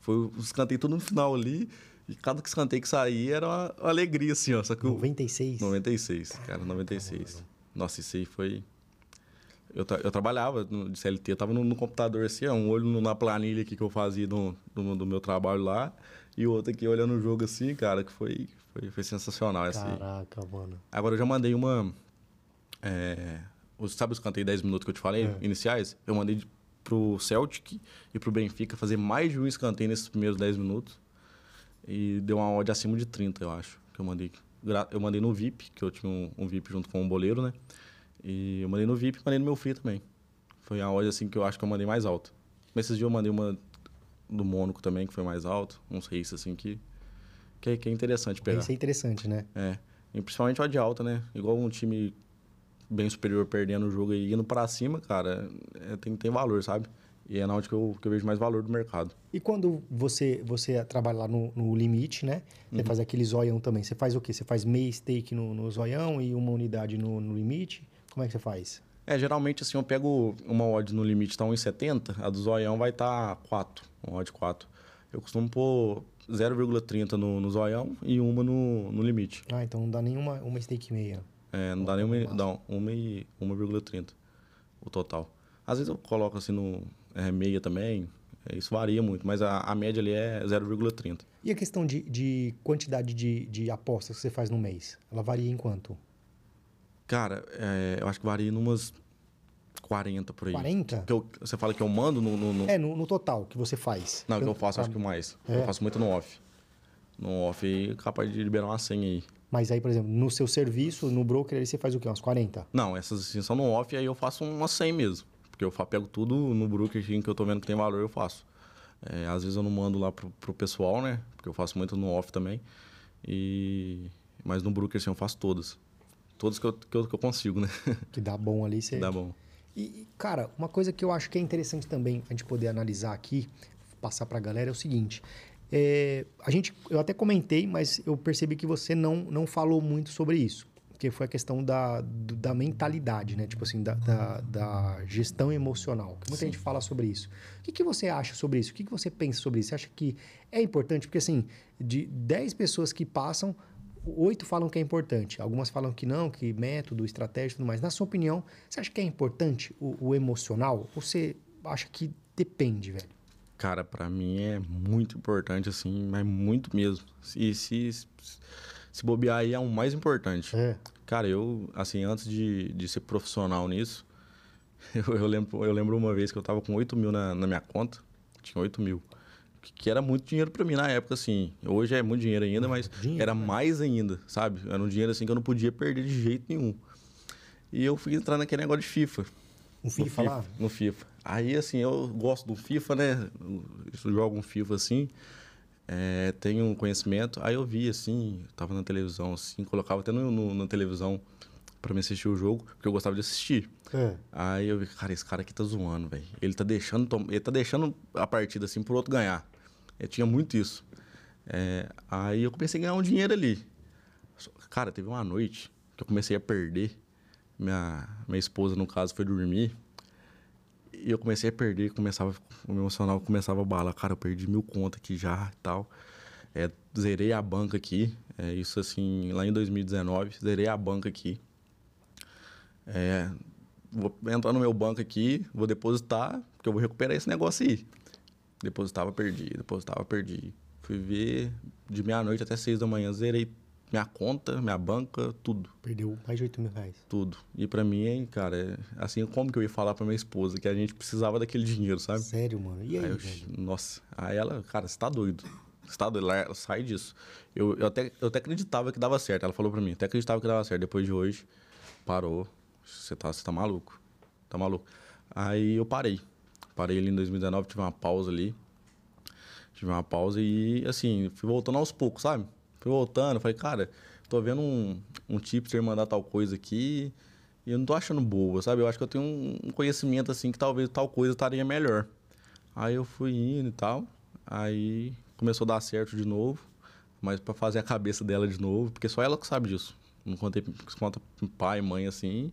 Foi o escanteio tudo no final ali. E cada escanteio que saía era uma, uma alegria, assim, ó. Só que 96? 96, cara, 96. Nossa, isso aí foi. Eu, tra eu trabalhava no, de CLT, eu tava no, no, computador assim, ó, um olho na planilha aqui que eu fazia do, do, do meu trabalho lá. E o outro aqui olhando o jogo assim, cara, que foi, foi, foi sensacional. Assim. Caraca, mano. Agora eu já mandei uma. É, sabe os cantei 10 minutos que eu te falei, é. iniciais? Eu mandei pro Celtic e pro Benfica fazer mais de um escanteio nesses primeiros 10 minutos. E deu uma odd acima de 30, eu acho, que eu mandei. Eu mandei no VIP, que eu tinha um, um VIP junto com um boleiro, né? E eu mandei no VIP e mandei no meu free também. Foi a odd assim que eu acho que eu mandei mais alta. Nesses dias eu mandei uma do Mônaco também, que foi mais alto. Uns races assim que, que, é, que é interessante pegar. Isso é interessante, né? É. E principalmente o de alta, né? Igual um time bem superior perdendo o jogo e indo para cima, cara, é, tem, tem valor, sabe? E é na onde que eu, que eu vejo mais valor do mercado. E quando você, você trabalha lá no, no limite, né? Você faz aquele zoião também. Você faz o quê? Você faz meia stake no, no zoião e uma unidade no, no limite? Como é que você faz? É, geralmente assim, eu pego uma odd no limite tá 1,70, a do zoião vai estar tá 4, uma odd 4. Eu costumo pôr 0,30 no, no zoião e uma no, no limite. Ah, então não dá nenhuma uma stake meia. É, não dá nenhuma, dá uma e 1,30 o total. Às vezes eu coloco assim no é, meia também, é, isso varia muito, mas a, a média ali é 0,30. E a questão de, de quantidade de, de apostas que você faz no mês? Ela varia em quanto? Cara, é, eu acho que varia em umas 40 por aí. 40? Que eu, você fala que eu mando no. no, no... É, no, no, total que você faz. Não, que eu faço, acho que mais. É. Eu faço muito no off. No off capaz de liberar uma senha aí. Mas aí, por exemplo, no seu serviço, no broker, aí você faz o quê? Umas 40? Não, essas assim, são no off, aí eu faço uma 100 mesmo. Porque eu pego tudo no broker que eu tô vendo que tem valor, eu faço. É, às vezes eu não mando lá pro, pro pessoal, né? Porque eu faço muito no off também. E... Mas no broker, assim, eu faço todas. Todas que eu, que eu, que eu consigo, né? Que dá bom ali, você... Dá bom. E, cara, uma coisa que eu acho que é interessante também a gente poder analisar aqui, passar para a galera, é o seguinte. É, a gente, eu até comentei, mas eu percebi que você não, não falou muito sobre isso. Que foi a questão da, da mentalidade, né? Tipo assim, da, da, da gestão emocional. Que muita Sim. gente fala sobre isso. O que, que você acha sobre isso? O que, que você pensa sobre isso? Você acha que é importante? Porque, assim, de 10 pessoas que passam, oito falam que é importante, algumas falam que não, que método, estratégia e tudo mais. Na sua opinião, você acha que é importante o, o emocional? Ou você acha que depende, velho? Cara, para mim é muito importante, assim, mas muito mesmo. E se, se, se bobear aí é o mais importante. É. Cara, eu, assim, antes de, de ser profissional nisso, eu, eu, lembro, eu lembro uma vez que eu tava com 8 mil na, na minha conta, tinha 8 mil que era muito dinheiro para mim na época, assim. Hoje é muito dinheiro ainda, mas dinheiro, era né? mais ainda, sabe? Era um dinheiro assim que eu não podia perder de jeito nenhum. E eu fui entrar naquele negócio de FIFA. No FIFA, FIFA, lá? No FIFA. Aí, assim, eu gosto do FIFA, né? Eu jogo um FIFA assim, é, tenho um conhecimento. Aí eu vi, assim, tava na televisão, assim, colocava até no, no na televisão para me assistir o jogo, porque eu gostava de assistir. É. Aí eu vi, cara, esse cara aqui tá zoando, velho. Ele tá deixando, ele tá deixando a partida assim pro outro ganhar. Eu tinha muito isso. É, aí eu comecei a ganhar um dinheiro ali. Cara, teve uma noite que eu comecei a perder. Minha, minha esposa, no caso, foi dormir. E eu comecei a perder, começava, o meu emocional começava a balar. Cara, eu perdi mil contas aqui já e tal. É, zerei a banca aqui. É, isso assim, lá em 2019, zerei a banca aqui. É, vou entrar no meu banco aqui, vou depositar, porque eu vou recuperar esse negócio aí. Depositava, perdi. Depositava, perdi. Fui ver de meia-noite até seis da manhã. Zerei minha conta, minha banca, tudo. Perdeu mais de 8 mil reais. Tudo. E para mim, hein, cara, é, assim, como que eu ia falar pra minha esposa que a gente precisava daquele dinheiro, sabe? Sério, mano? E aí, aí eu, Nossa. Aí ela, cara, você tá doido. Você tá doido, ela sai disso. Eu, eu, até, eu até acreditava que dava certo. Ela falou pra mim, até acreditava que dava certo. Depois de hoje, parou. Você tá, você tá maluco. Tá maluco. Aí eu parei. Parei ali em 2019, tive uma pausa ali. Tive uma pausa e, assim, fui voltando aos poucos, sabe? Fui voltando, falei, cara, tô vendo um, um tipster mandar tal coisa aqui e eu não tô achando boa, sabe? Eu acho que eu tenho um conhecimento, assim, que talvez tal coisa estaria melhor. Aí eu fui indo e tal, aí começou a dar certo de novo, mas para fazer a cabeça dela de novo, porque só ela que sabe disso. Não contei, conta pai, mãe, assim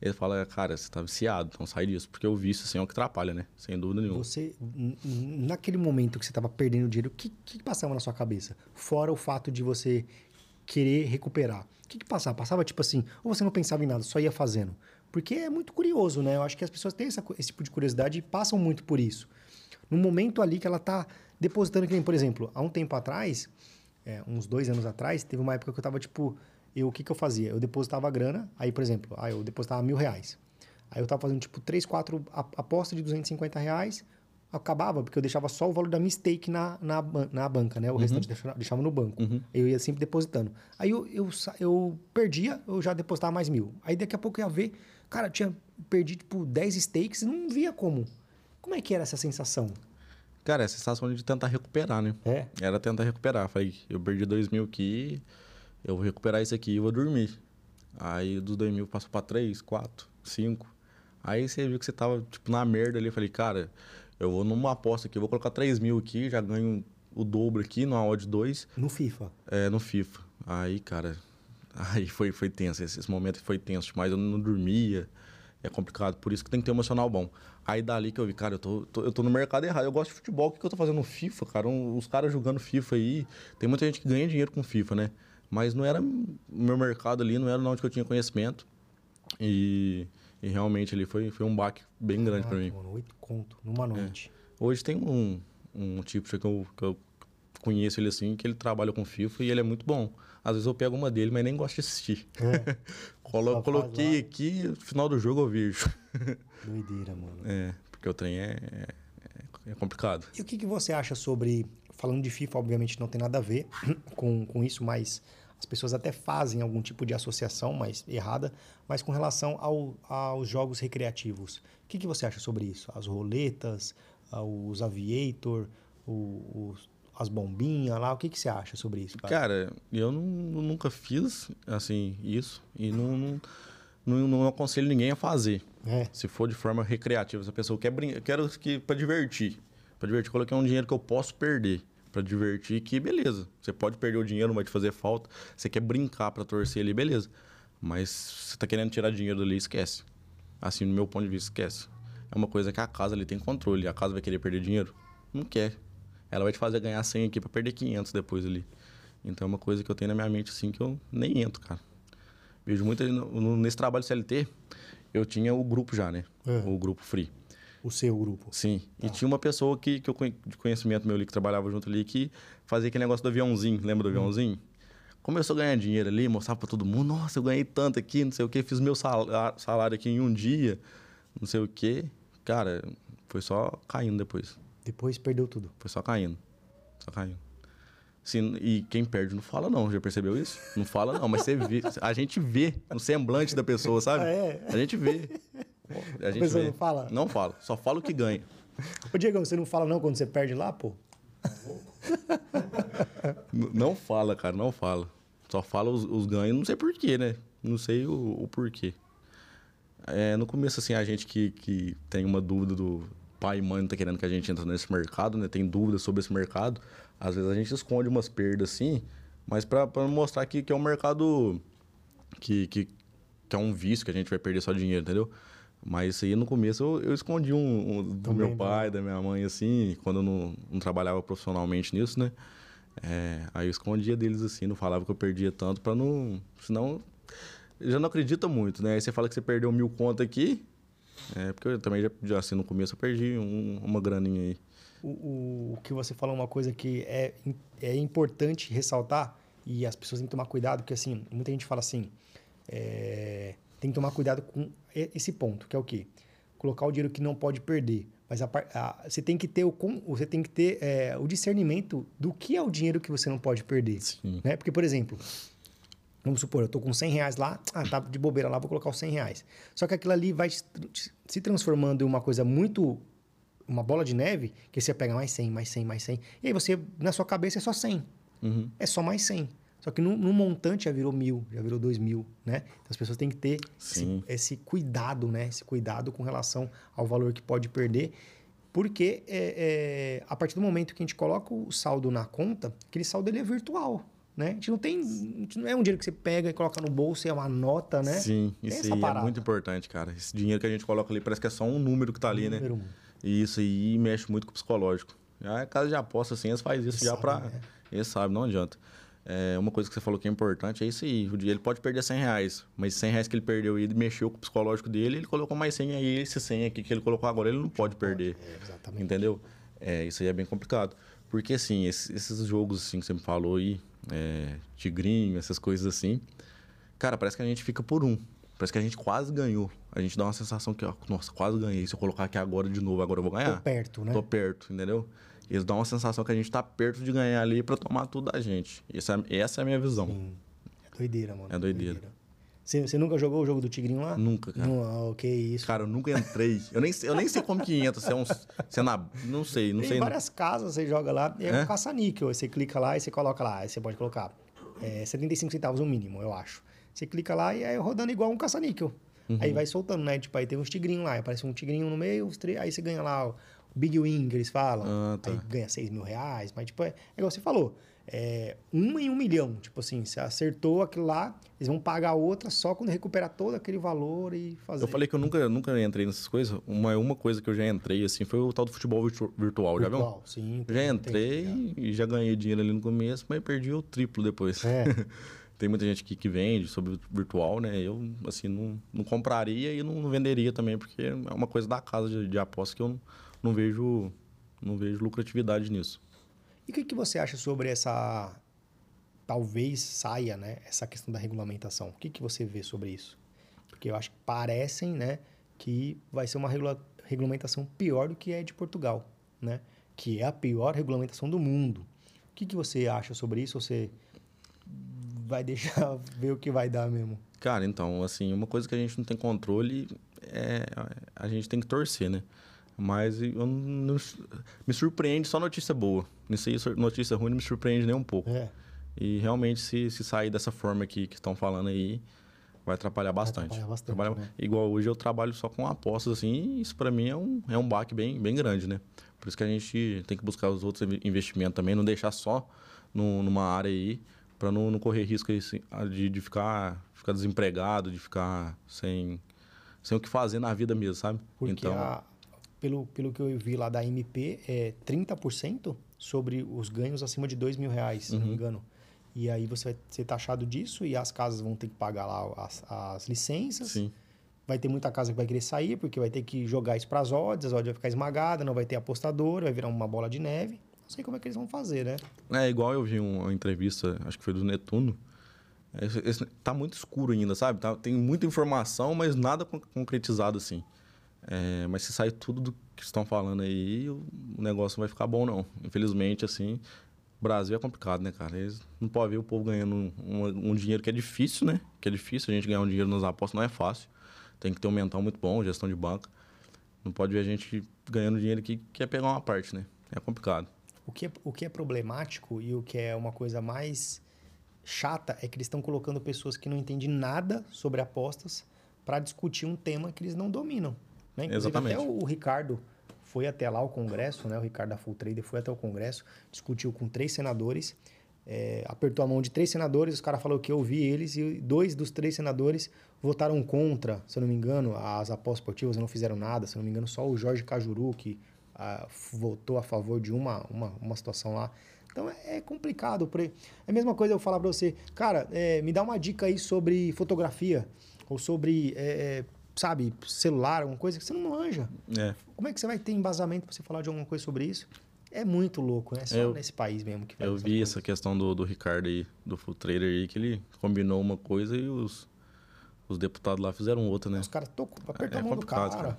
ele fala, cara, você tá viciado, então sai disso. Porque o vício, assim, é o que atrapalha, né? Sem dúvida nenhuma. Você, naquele momento que você tava perdendo dinheiro, o que, que passava na sua cabeça? Fora o fato de você querer recuperar. O que, que passava? Passava tipo assim, ou você não pensava em nada, só ia fazendo? Porque é muito curioso, né? Eu acho que as pessoas têm essa, esse tipo de curiosidade e passam muito por isso. No momento ali que ela tá depositando, por exemplo, há um tempo atrás, é, uns dois anos atrás, teve uma época que eu tava, tipo, eu, o que, que eu fazia? Eu depositava a grana, aí, por exemplo, aí eu depositava mil reais. Aí eu tava fazendo, tipo, três, quatro apostas de 250 reais, acabava, porque eu deixava só o valor da minha stake na, na, na banca, né? O uhum. restante deixava, deixava no banco. Uhum. Eu ia sempre depositando. Aí eu, eu, eu perdia, eu já depositava mais mil. Aí daqui a pouco eu ia ver, cara, eu tinha perdido, tipo, 10 stakes e não via como. Como é que era essa sensação? Cara, é a sensação de tentar recuperar, né? É. Era tentar recuperar. Falei, eu perdi 2 mil aqui eu vou recuperar isso aqui e vou dormir. Aí dos 2 mil passou pra 3, 4, 5. Aí você viu que você tava, tipo, na merda ali. Eu falei, cara, Eu vou numa aposta aqui, eu vou colocar 3 mil aqui, já ganho o dobro aqui, numa odd 2. No FIFA? É, no FIFA. Aí, cara, aí foi, foi tenso. Esse, esse momento foi tenso demais, eu não dormia. É complicado, por isso que tem que ter um emocional bom. Aí dali que eu vi, cara, eu tô, tô, eu tô no mercado errado. Eu gosto de futebol, o que, que eu tô fazendo no FIFA, cara? Um, os caras jogando FIFA aí. Tem muita gente que ganha dinheiro com FIFA, né? Mas não era meu mercado ali, não era onde eu tinha conhecimento. E, e realmente ali foi, foi um baque bem grande para mim. Mano, oito conto numa noite. É. Hoje tem um, um tipo que eu, que eu conheço ele assim, que ele trabalha com FIFA e ele é muito bom. Às vezes eu pego uma dele, mas nem gosto de assistir. É. Colo coloquei aqui, no final do jogo eu vejo. Doideira, mano. É, porque o trem é, é, é complicado. E o que, que você acha sobre. Falando de FIFA, obviamente não tem nada a ver com, com isso, mas as pessoas até fazem algum tipo de associação, mas errada, mas com relação ao, aos jogos recreativos. O que, que você acha sobre isso? As roletas, os aviator, os as bombinhas lá. O que, que você acha sobre isso? Cara, cara eu não, nunca fiz assim isso e não, não, não, não aconselho ninguém a fazer. É. Se for de forma recreativa, se a pessoa quer brincar, quero que para divertir, para divertir, coloquei um dinheiro que eu posso perder para divertir, que beleza. Você pode perder o dinheiro, não vai te fazer falta. Você quer brincar para torcer ali, beleza. Mas você tá querendo tirar dinheiro dali, esquece. Assim, no meu ponto de vista, esquece. É uma coisa que a casa ali tem controle. A casa vai querer perder dinheiro? Não quer ela vai te fazer ganhar 100 aqui para perder 500 depois ali. Então é uma coisa que eu tenho na minha mente assim que eu nem entro, cara. Vejo muito nesse trabalho CLT, eu tinha o grupo já, né? É. O grupo free. O seu grupo? Sim. Tá. E tinha uma pessoa que, que eu de conhecimento meu ali, que trabalhava junto ali, que fazia aquele negócio do aviãozinho. Lembra do hum. aviãozinho? Começou a ganhar dinheiro ali, mostrava para todo mundo: nossa, eu ganhei tanto aqui, não sei o quê, fiz meu salário aqui em um dia, não sei o quê. Cara, foi só caindo depois. Depois perdeu tudo. Foi só caindo. Só caindo. Sim, e quem perde não fala, não. Já percebeu isso? Não fala, não. Mas você vê. A gente vê no semblante da pessoa, sabe? Ah, é. A gente vê. A, gente vê. não fala? Não fala. Só fala o que ganha. Ô, Diego, você não fala não quando você perde lá, pô? não fala, cara. Não fala. Só fala os, os ganhos. Não sei porquê, né? Não sei o, o porquê. É, no começo, assim, a gente que, que tem uma dúvida do, pai e mãe não tá querendo que a gente entre nesse mercado, né? Tem dúvidas sobre esse mercado. Às vezes a gente esconde umas perdas, assim, mas para mostrar que, que é um mercado que, que, que, é um vício, que a gente vai perder só dinheiro, entendeu? Mas isso aí no começo eu, eu escondi um, um do meu pai, da minha mãe, assim, quando eu não, não trabalhava profissionalmente nisso, né? É, aí eu escondia deles assim, não falava que eu perdia tanto para não. Senão. Já não acredita muito, né? Aí você fala que você perdeu mil contas aqui, é, porque eu também já, já assim, no começo eu perdi um, uma graninha aí. O, o, o, que você falou, uma coisa que é, é importante ressaltar, e as pessoas têm que tomar cuidado, porque assim, muita gente fala assim, é, tem que tomar cuidado com esse ponto, que é o quê? Colocar o dinheiro que não pode perder. Mas a, a, você tem que ter, o, você tem que ter é, o discernimento do que é o dinheiro que você não pode perder. Sim. Né? Porque, por exemplo, Vamos supor, eu estou com 100 reais lá, ah, tá de bobeira lá, vou colocar os 100 reais. Só que aquilo ali vai se transformando em uma coisa muito. Uma bola de neve, que você pega mais 100, mais 100, mais 100. E aí você, na sua cabeça, é só 100. Uhum. É só mais 100. Só que no, no, montante já virou mil, já virou dois mil, né? Então as pessoas têm que ter esse, esse, cuidado, né? Esse cuidado com relação ao valor que pode perder. Porque é, é, a partir do momento que a gente coloca o saldo na conta, aquele saldo ele é virtual. Né? A gente não tem. Gente não é um dinheiro que você pega e coloca no bolso e é uma nota, né? Sim, tem isso aí é muito importante, cara. Esse dinheiro que a gente coloca ali parece que é só um número que tá ali, um né? Número. E isso aí mexe muito com o psicológico. Já é casa de aposta, assim, eles fazem isso eles já para pra. Né? Eles sabem, não adianta. É, uma coisa que você falou que é importante é isso aí. O dia ele pode perder 100 reais, mas 100 reais que ele perdeu e mexeu com o psicológico dele, ele colocou mais 100 aí, esse 100 aqui que ele colocou agora, ele não pode perder. É, exatamente. Entendeu? É, isso aí é bem complicado. Porque, assim, esses, esses jogos assim, que você me falou aí, é, tigrinho, essas coisas assim. Cara, parece que a gente fica por um. Parece que a gente quase ganhou. A gente dá uma sensação que, ó, nossa, quase ganhei. Se eu colocar aqui agora de novo, agora eu vou ganhar. Tô perto, né? Tô perto, entendeu? Eles dão uma sensação que a gente tá perto de ganhar ali para tomar tudo da gente. Essa, é, essa é a minha visão. Sim. É doideira, mano. É doideira. doideira. Você, você nunca jogou o jogo do Tigrinho lá? Nunca, cara. Não, ok, isso. Cara, eu nunca entrei. eu, nem, eu nem sei como que entra. Se é, um, se é na. Não sei, não Tem sei. Várias casas, você joga lá. É, é? um caça-níquel. Você clica lá e você coloca lá. Aí você pode colocar é, 75 centavos no mínimo, eu acho. Você clica lá e é rodando igual um caça-níquel. Uhum. Aí vai soltando, né? Tipo, aí tem uns tigrinhos lá. Aparece um tigrinho no meio, aí você ganha lá big win que eles falam. Ah, tá. Aí ganha 6 mil reais. Mas, tipo, é, é igual você falou. É um em um milhão. Tipo assim, você acertou aquilo lá, eles vão pagar outra só quando recuperar todo aquele valor e fazer. Eu falei que eu nunca, nunca entrei nessas coisas. Uma, uma coisa que eu já entrei, assim, foi o tal do futebol virtu- virtual, já viu? Virtual, Sim. Já entrei tem- e já ganhei dinheiro ali no começo, mas perdi o triplo depois. É. Tem muita gente que, que vende sobre o virtual, né? Eu, assim, não, não compraria e não, não venderia também, porque é uma coisa da casa de, de aposta que eu não, não vejo não vejo lucratividade nisso. E o que, que você acha sobre essa. Talvez saia, né? Essa questão da regulamentação. O que, que você vê sobre isso? Porque eu acho que parecem, né? Que vai ser uma regula- regulamentação pior do que é de Portugal, né? Que é a pior regulamentação do mundo. O que, que você acha sobre isso? Você vai deixar ver o que vai dar mesmo? Cara, então, assim, uma coisa que a gente não tem controle é a gente tem que torcer, né? Mas eu não, me surpreende só notícia boa. Nisso aí, notícia ruim não me surpreende nem um pouco. É. E realmente, se, se sair dessa forma que que estão falando aí, vai atrapalhar bastante. atrapalhar bastante, Trabalha- né? Igual hoje eu trabalho só com apostas, assim, e isso para mim é um, é um baque bem, bem grande, né? Por isso que a gente tem que buscar os outros inve- investimentos também, não deixar só no- numa área aí, para não, não correr risco de, de ficar, ficar desempregado, de ficar sem, sem o que fazer na vida mesmo, sabe? Porque então, a- pelo, pelo que eu vi lá da MP, é 30% sobre os ganhos acima de 2 mil reais, se não Uhum. me engano. E aí você vai ser taxado disso e as casas vão ter que pagar lá as, as licenças. sim. Vai ter muita casa que vai querer sair, porque vai ter que jogar isso para as odds, as odds vai ficar esmagada, não vai ter apostador, vai virar uma bola de neve. Não sei como é que eles vão fazer, né? É igual eu vi uma entrevista, acho que foi do Netuno. Esse- esse- tá muito escuro ainda, sabe? Tá- tem muita informação, mas nada con- concretizado assim. É, mas se sair tudo do que estão falando aí, o negócio não vai ficar bom, não. Infelizmente, assim, Brasil é complicado, né, cara? Eles não podem ver o povo ganhando um, um- um dinheiro que é difícil, né? Que é difícil a gente ganhar um dinheiro nas apostas, não é fácil. Tem que ter um mental muito bom, gestão de banca. Não pode ver a gente ganhando dinheiro que quer pegar uma parte, né? É complicado. O que, é, o que é problemático e o que é uma coisa mais chata é que eles estão colocando pessoas que não entendem nada sobre apostas para discutir um tema que eles não dominam. Né? Exatamente. até o, Ricardo foi até lá o Congresso, né? o Ricardo da Full Trader foi até o Congresso, discutiu com três senadores, é, apertou a mão de três senadores, os caras falaram que eu ouvi eles e dois dos três senadores votaram contra, se eu não me engano, as apostas esportivas não fizeram nada, se eu não me engano, só o Jorge Cajuru que ah, votou a favor de uma, uma, uma situação lá. Então é, é complicado. aí. É a mesma coisa eu falar pra você, cara, é, me dá uma dica aí sobre fotografia ou sobre, é, é, sabe, celular, alguma coisa que você não manja. É. Como é que você vai ter embasamento pra você falar de alguma coisa sobre isso? É muito louco, né? Só Eu- nesse país mesmo que Eu vi essa questão do, do Ricardo aí, do Full Trader aí, que ele combinou uma coisa e os, os deputados lá fizeram outra, né? Os caras tocam, apertou É a mão do complicado, cara. cara.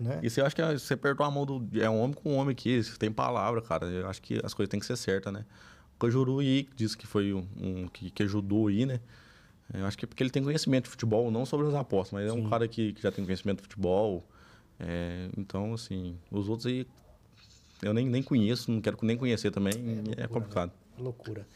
Né? E você acha que é- você apertou a mão do. É um homem com um homem aqui, tem palavra, cara. Eu acho que as coisas têm que ser certas, né? O Cajuru aí disse que foi um, um que, que ajudou aí, né? Eu acho que é porque ele tem conhecimento de futebol, não sobre as apostas, mas é um cara que, que já tem conhecimento de futebol. É, então, assim, os outros aí eu nem, nem conheço, não quero nem conhecer também, é, loucura, complicado. Loucura.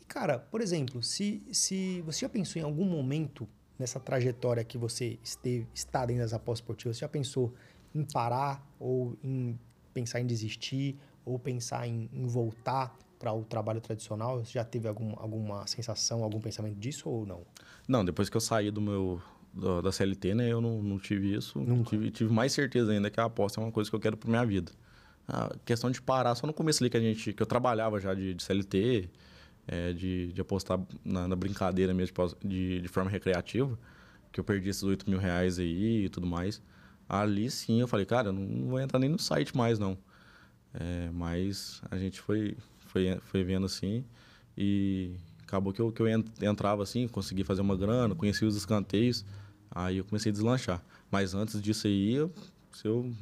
E, cara, por exemplo, se, se você já pensou em algum momento nessa trajetória que você esteve, está dentro das apostas esportivas, você já pensou em parar ou em pensar em desistir ou pensar em, em voltar para o trabalho tradicional? Você já teve algum, alguma sensação, algum pensamento disso ou não? Não, depois que eu saí do meu da, da CLT, né, eu não, não tive isso. Nunca. Tive, tive mais certeza ainda que a aposta é uma coisa que eu quero para minha vida. A questão de parar só no começo ali que a gente que eu trabalhava já de, de CLT, é, de, de apostar na, na brincadeira mesmo de pos- de, de forma recreativa, que eu perdi esses 8 mil reais aí e tudo mais. Ali sim eu falei, cara, eu não, não vou entrar nem no site mais não. É, mas a gente foi, foi, foi vendo assim e acabou que eu, que eu en- entrava assim, consegui fazer uma grana, conheci os escanteios, aí eu comecei a deslanchar. Mas antes disso aí, eu, se eu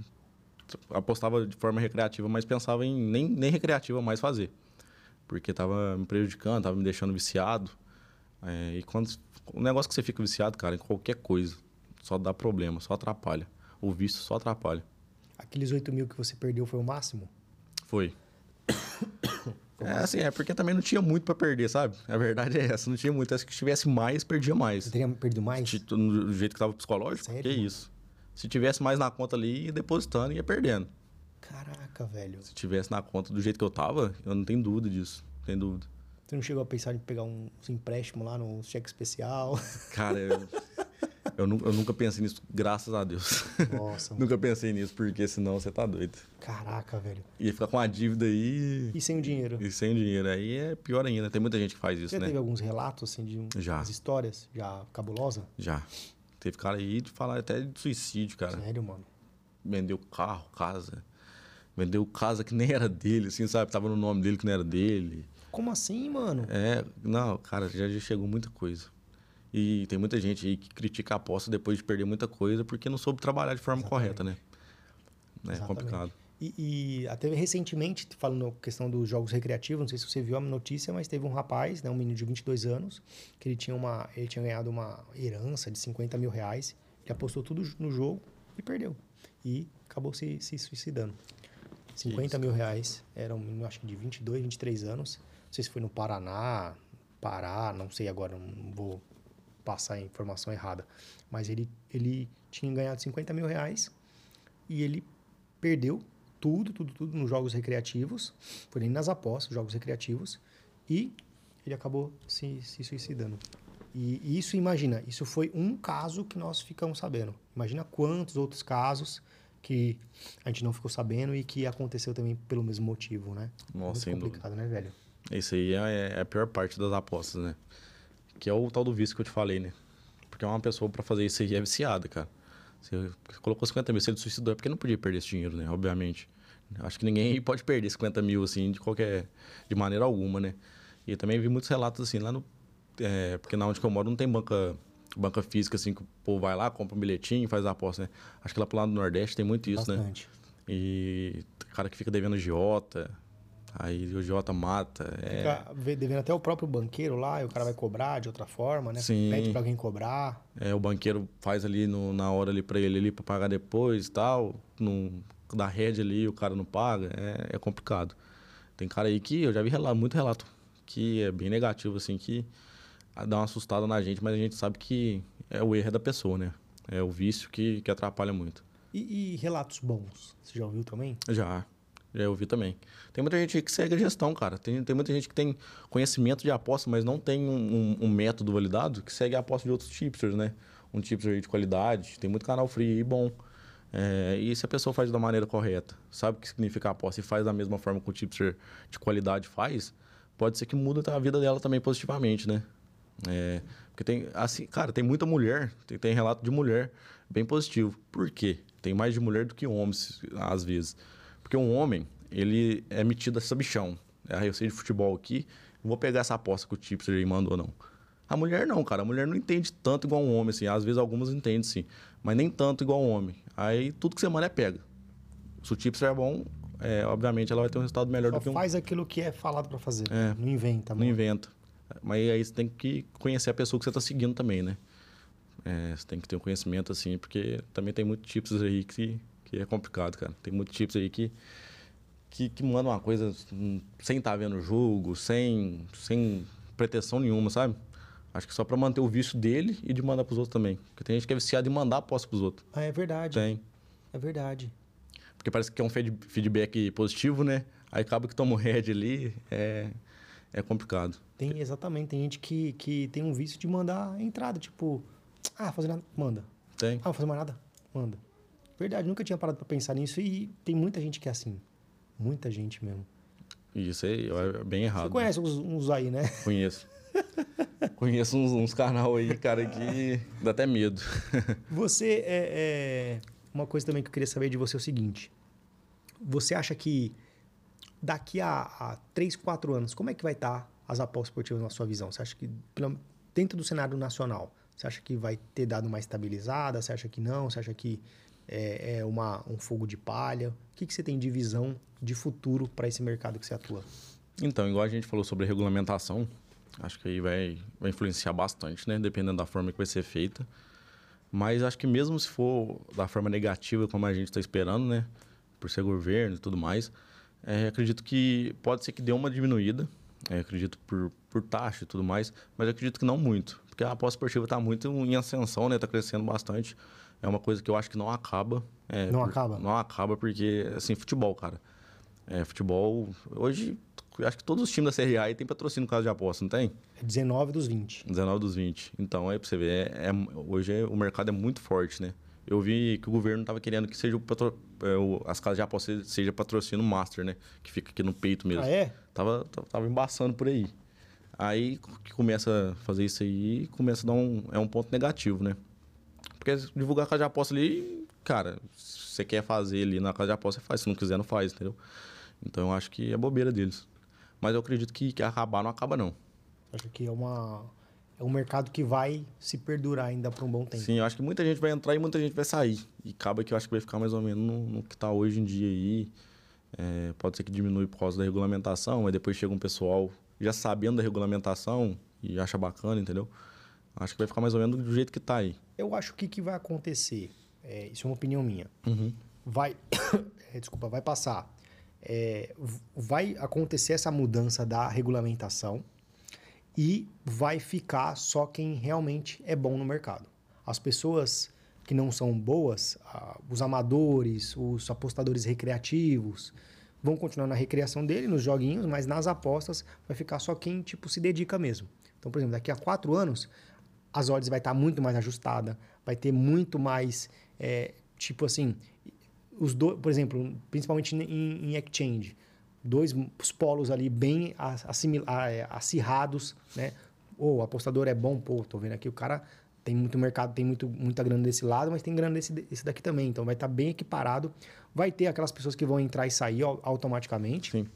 apostava de forma recreativa, mas pensava em nem, nem recreativa mais fazer. Porque tava me prejudicando, tava me deixando viciado. É, e quando o negócio que você fica viciado, cara, em qualquer coisa, só dá problema, só atrapalha. O vício só atrapalha. Aqueles 8 mil que você perdeu foi o máximo? Foi. É assim, é porque também não tinha muito pra perder, sabe? A verdade é essa, não tinha muito. Se tivesse mais, perdia mais. Você teria perdido mais? Do jeito que tava psicológico, Sério? que isso. Se tivesse mais na conta ali, ia depositando, ia perdendo. Caraca, velho. Se tivesse na conta do jeito que eu tava, eu não tenho dúvida disso. Não tenho dúvida. Você não chegou a pensar em pegar uns empréstimos lá no cheque especial? Cara, eu, eu, nu- eu nunca pensei nisso, graças a Deus. Nossa, nunca pensei nisso, porque senão você tá doido. caraca, velho. Ia ficar com a dívida aí E sem o dinheiro? e sem dinheiro. Aí é pior ainda. Tem muita gente que faz isso, Você já né? teve alguns relatos, assim, de um- Já. umas histórias já cabulosa? Já. Teve cara aí de falar até de suicídio, cara. Sério, mano? Vendeu carro, casa. Vendeu casa que nem era dele, assim, sabe? Tava no nome dele que não era dele. Como assim, mano? É, não, cara, já, já chegou muita coisa. E tem muita gente aí que critica a aposta depois de perder muita coisa porque não soube trabalhar de forma Exatamente. correta, né? É Exatamente. complicado. E, e até recentemente, falando na questão dos jogos recreativos, não sei se você viu a notícia, mas teve um rapaz, né, um menino de 22 anos, que ele tinha, uma, ele tinha ganhado uma herança de 50 mil reais, ele apostou tudo no jogo e perdeu. E acabou se, se suicidando. 50 isso, mil reais, era um menino, acho que de 22, 23 anos, não sei se foi no Paraná, Pará, não sei agora, não vou passar a informação errada, mas ele, ele tinha ganhado 50 mil reais e ele perdeu tudo, tudo, tudo nos jogos recreativos, foi nem nas apostas, jogos recreativos, e ele acabou se, se suicidando. E, isso, imagina, isso foi um caso que nós ficamos sabendo. Imagina quantos outros casos que a gente não ficou sabendo e que aconteceu também pelo mesmo motivo, né? Nossa, Muito complicado, né, velho? Isso aí é, é a pior parte das apostas, né? Que é o tal do vício que eu te falei, né? Porque uma pessoa pra fazer isso aí é viciada, cara. Você colocou 50 mil, se ele suicidou é porque não podia perder esse dinheiro, né? Obviamente. Acho que ninguém pode perder 50 mil, assim, de qualquer... De maneira alguma, né? E também vi muitos relatos, assim, lá no... é, porque na onde que eu moro não tem banca... Banca física, assim, que o povo vai lá, compra um bilhetinho e faz a aposta, né? Acho que lá pro lado do Nordeste tem muito isso, né? Bastante. E cara que fica devendo giota, aí o giota mata. É, Fica ve- devendo até o próprio banqueiro lá, e o cara vai cobrar de outra forma, né? Sim. Pede pra alguém cobrar. é, o banqueiro faz ali no- na hora ali para ele ali para pagar depois e tal. Não, da rede ali o cara não paga, é, é complicado. Tem cara aí que eu já vi relato, muito relato que é bem negativo, assim, que dá uma assustada na gente, mas a gente sabe que é o erro é da pessoa, né? É o vício que, que atrapalha muito. E, e relatos bons, você já ouviu também? Já, já ouvi também. Tem muita gente que segue a gestão, cara. Tem, tem muita gente que tem conhecimento de aposta, mas não tem um, um- um método validado que segue a aposta de outros tipsters, né? Um tipster de qualidade. Tem muito canal free aí bom. É, e se a pessoa faz da maneira correta, sabe o que significa aposta e faz da mesma forma que o tipster de qualidade faz, pode ser que muda a vida dela também positivamente, né? É, porque tem, assim, cara, tem muita mulher, tem, tem relato de mulher bem positivo. Por quê? Tem mais de mulher do que homens, às vezes. Porque um homem, ele é metido a sabichão. Ah, eu sei de futebol aqui, vou pegar essa aposta que o tipster aí mandou, não. A mulher não, cara. A mulher não entende tanto igual um homem, assim. Às vezes algumas entendem, sim. Mas nem tanto igual um homem. Aí tudo que você manda é pega. Se o tipster é bom, é, obviamente ela vai ter um resultado melhor Só do que um... faz aquilo que é falado pra fazer. É. Não inventa, Não mano. inventa. Mas aí você tem que conhecer a pessoa que você está seguindo também, né? É, você tem que ter um conhecimento, assim, porque também tem muitos tipos aí que, que é complicado, cara. Tem muitos tipos aí que, que, que mandam uma coisa sem estar vendo o jogo, sem, sem pretensão nenhuma, sabe? Acho que só para manter o vício dele e de mandar pros outros também. Porque tem gente que é viciada em mandar aposta pros outros. Ah, é verdade. Tem. É verdade. Porque parece que é um feed- feedback positivo, né? Aí acaba que toma o head ali, é, é complicado. Tem, exatamente. Tem gente que, que tem um vício de mandar entrada. Tipo, ah, fazer nada, manda. Tem. Ah, não fazer mais nada, manda. Verdade, nunca tinha parado pra pensar nisso e tem muita gente que é assim. Muita gente mesmo. Isso aí é bem errado. Você conhece uns, uns aí, né? Conheço. Conheço uns, uns canal aí, cara, que dá até medo. Você é, é- Uma coisa também que eu queria saber de você é o seguinte. Você acha que daqui a, a 3, 4 anos, como é que vai estar as apostas esportivas na sua visão? Você acha que, dentro do cenário nacional, você acha que vai ter dado uma estabilizada? Você acha que não? Você acha que é, é uma, um fogo de palha? O que, que você tem de visão de futuro para esse mercado que você atua? Então, igual a gente falou sobre regulamentação, acho que aí vai, vai influenciar bastante, né? Dependendo da forma que vai ser feita. Mas acho que mesmo se for da forma negativa, como a gente está esperando, né? Por ser governo e tudo mais, é, acredito que pode ser que dê uma diminuída. é, acredito por, por taxa e tudo mais, mas acredito que não muito. Porque a aposta esportiva está muito em ascensão, né? Está crescendo bastante. É uma coisa que eu acho que não acaba. É, Não por- acaba? Não acaba porque, assim, futebol, cara. É, futebol, hoje, acho que todos os times da Série A tem patrocínio no caso de aposta, não tem? É 19 dos 20. 19 dos 20. Então, aí pra você ver, é, é- hoje é- o mercado é muito forte, né? Eu vi que o governo tava querendo que seja o patro- é, as casas de aposta seja- patrocínio master, né? Que fica aqui no peito mesmo. Ah, é? Tava, tava embaçando por aí. Aí que começa a fazer isso aí, começa a dar um. É um ponto negativo, né? Porque divulgar a casa de aposta ali, cara, se você quer fazer ali na casa de aposta, você faz. Se não quiser, não faz, entendeu? Então eu acho que é bobeira deles. Mas eu acredito que, que acabar não acaba, não. Acho que é uma é um mercado que vai se perdurar ainda por um bom tempo. Sim, eu acho que muita gente vai entrar e muita gente vai sair. E acaba que eu acho que vai ficar mais ou menos no, no que está hoje em dia aí. É, pode ser que diminui por causa da regulamentação, aí depois chega um pessoal já sabendo da regulamentação e acha bacana, entendeu? Acho que vai ficar mais ou menos do jeito que está aí. Eu acho que o que vai acontecer, é, isso é uma opinião minha, Uhum. vai, é, desculpa, vai passar, é, vai acontecer essa mudança da regulamentação e vai ficar só quem realmente é bom no mercado. As pessoas que não são boas, os amadores, os apostadores recreativos, vão continuar na recreação dele, nos joguinhos, mas nas apostas vai ficar só quem tipo se dedica mesmo. Então, por exemplo, daqui a quatro anos, as odds vai estar muito mais ajustada, vai ter muito mais, é, tipo assim, os dois, por exemplo, principalmente em, em exchange, dois os polos ali bem assimil- é, acirrados, né? Ou o apostador é bom, pô, tô vendo aqui o cara tem muito mercado, tem muito, muita grana desse lado, mas tem grana desse, desse daqui também, então vai estar bem equiparado. Vai ter aquelas pessoas que vão entrar e sair au- automaticamente. Sim.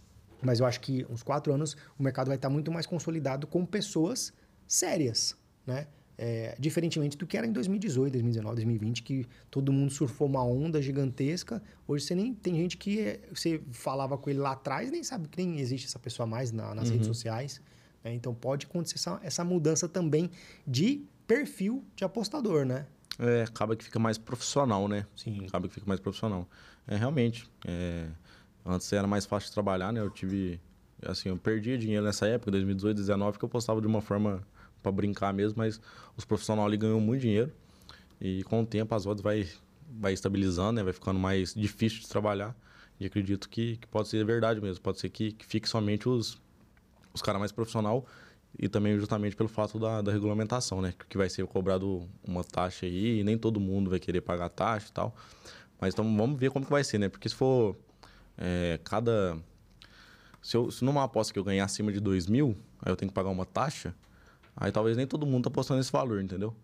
Mas eu acho que uns quatro anos o mercado vai estar muito mais consolidado com pessoas sérias, né? É, diferentemente do que era em 2018, 2019, 2020, que todo mundo surfou uma onda gigantesca. Hoje você nem tem gente que é, você falava com ele lá atrás nem sabe que nem existe essa pessoa mais na- nas redes sociais. né? Então pode acontecer essa, essa mudança também de perfil de apostador, né? É, acaba que fica mais profissional, né? Sim. Acaba que fica mais profissional. É, realmente. é, antes era mais fácil de trabalhar, né? Eu tive. Assim, eu perdia dinheiro nessa época, 2018, 2019, que eu postava de uma forma para brincar mesmo, mas os profissionais ali ganham muito dinheiro. E com o tempo as odds vai, vai estabilizando, né? Vai ficando mais difícil de trabalhar. E acredito que, que pode ser verdade mesmo. Pode ser que, que fique somente os, os caras mais profissional e também justamente pelo fato da, da regulamentação, né? Que vai ser cobrado uma taxa aí e nem todo mundo vai querer pagar taxa e tal. Mas então vamos ver como que vai ser, né? Porque se for é, cada... Se, eu, se numa aposta que eu ganhar acima de 2 mil, aí eu tenho que pagar uma taxa, aí talvez nem todo mundo tá apostando nesse valor, entendeu?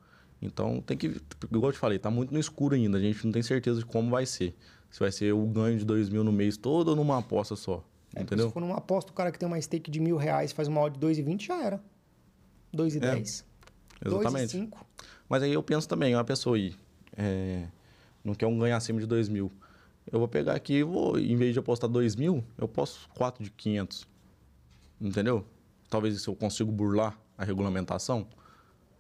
Então tem que, igual eu te falei, tá muito no escuro ainda, a gente não tem certeza de como vai ser. Se vai ser o ganho de 2 mil no mês todo ou numa aposta só, É, entendeu? Se for numa aposta, o cara que tem uma stake de mil reais faz uma odd de 2,20 já era. 2,10. Exatamente. 2,5. Mas aí eu penso também, uma pessoa aí, é, não quer um ganho acima de 2 mil. Eu vou pegar aqui e vou, em vez de apostar 2 mil, eu posto 4 de 500. Entendeu? Talvez isso eu consigo burlar a regulamentação.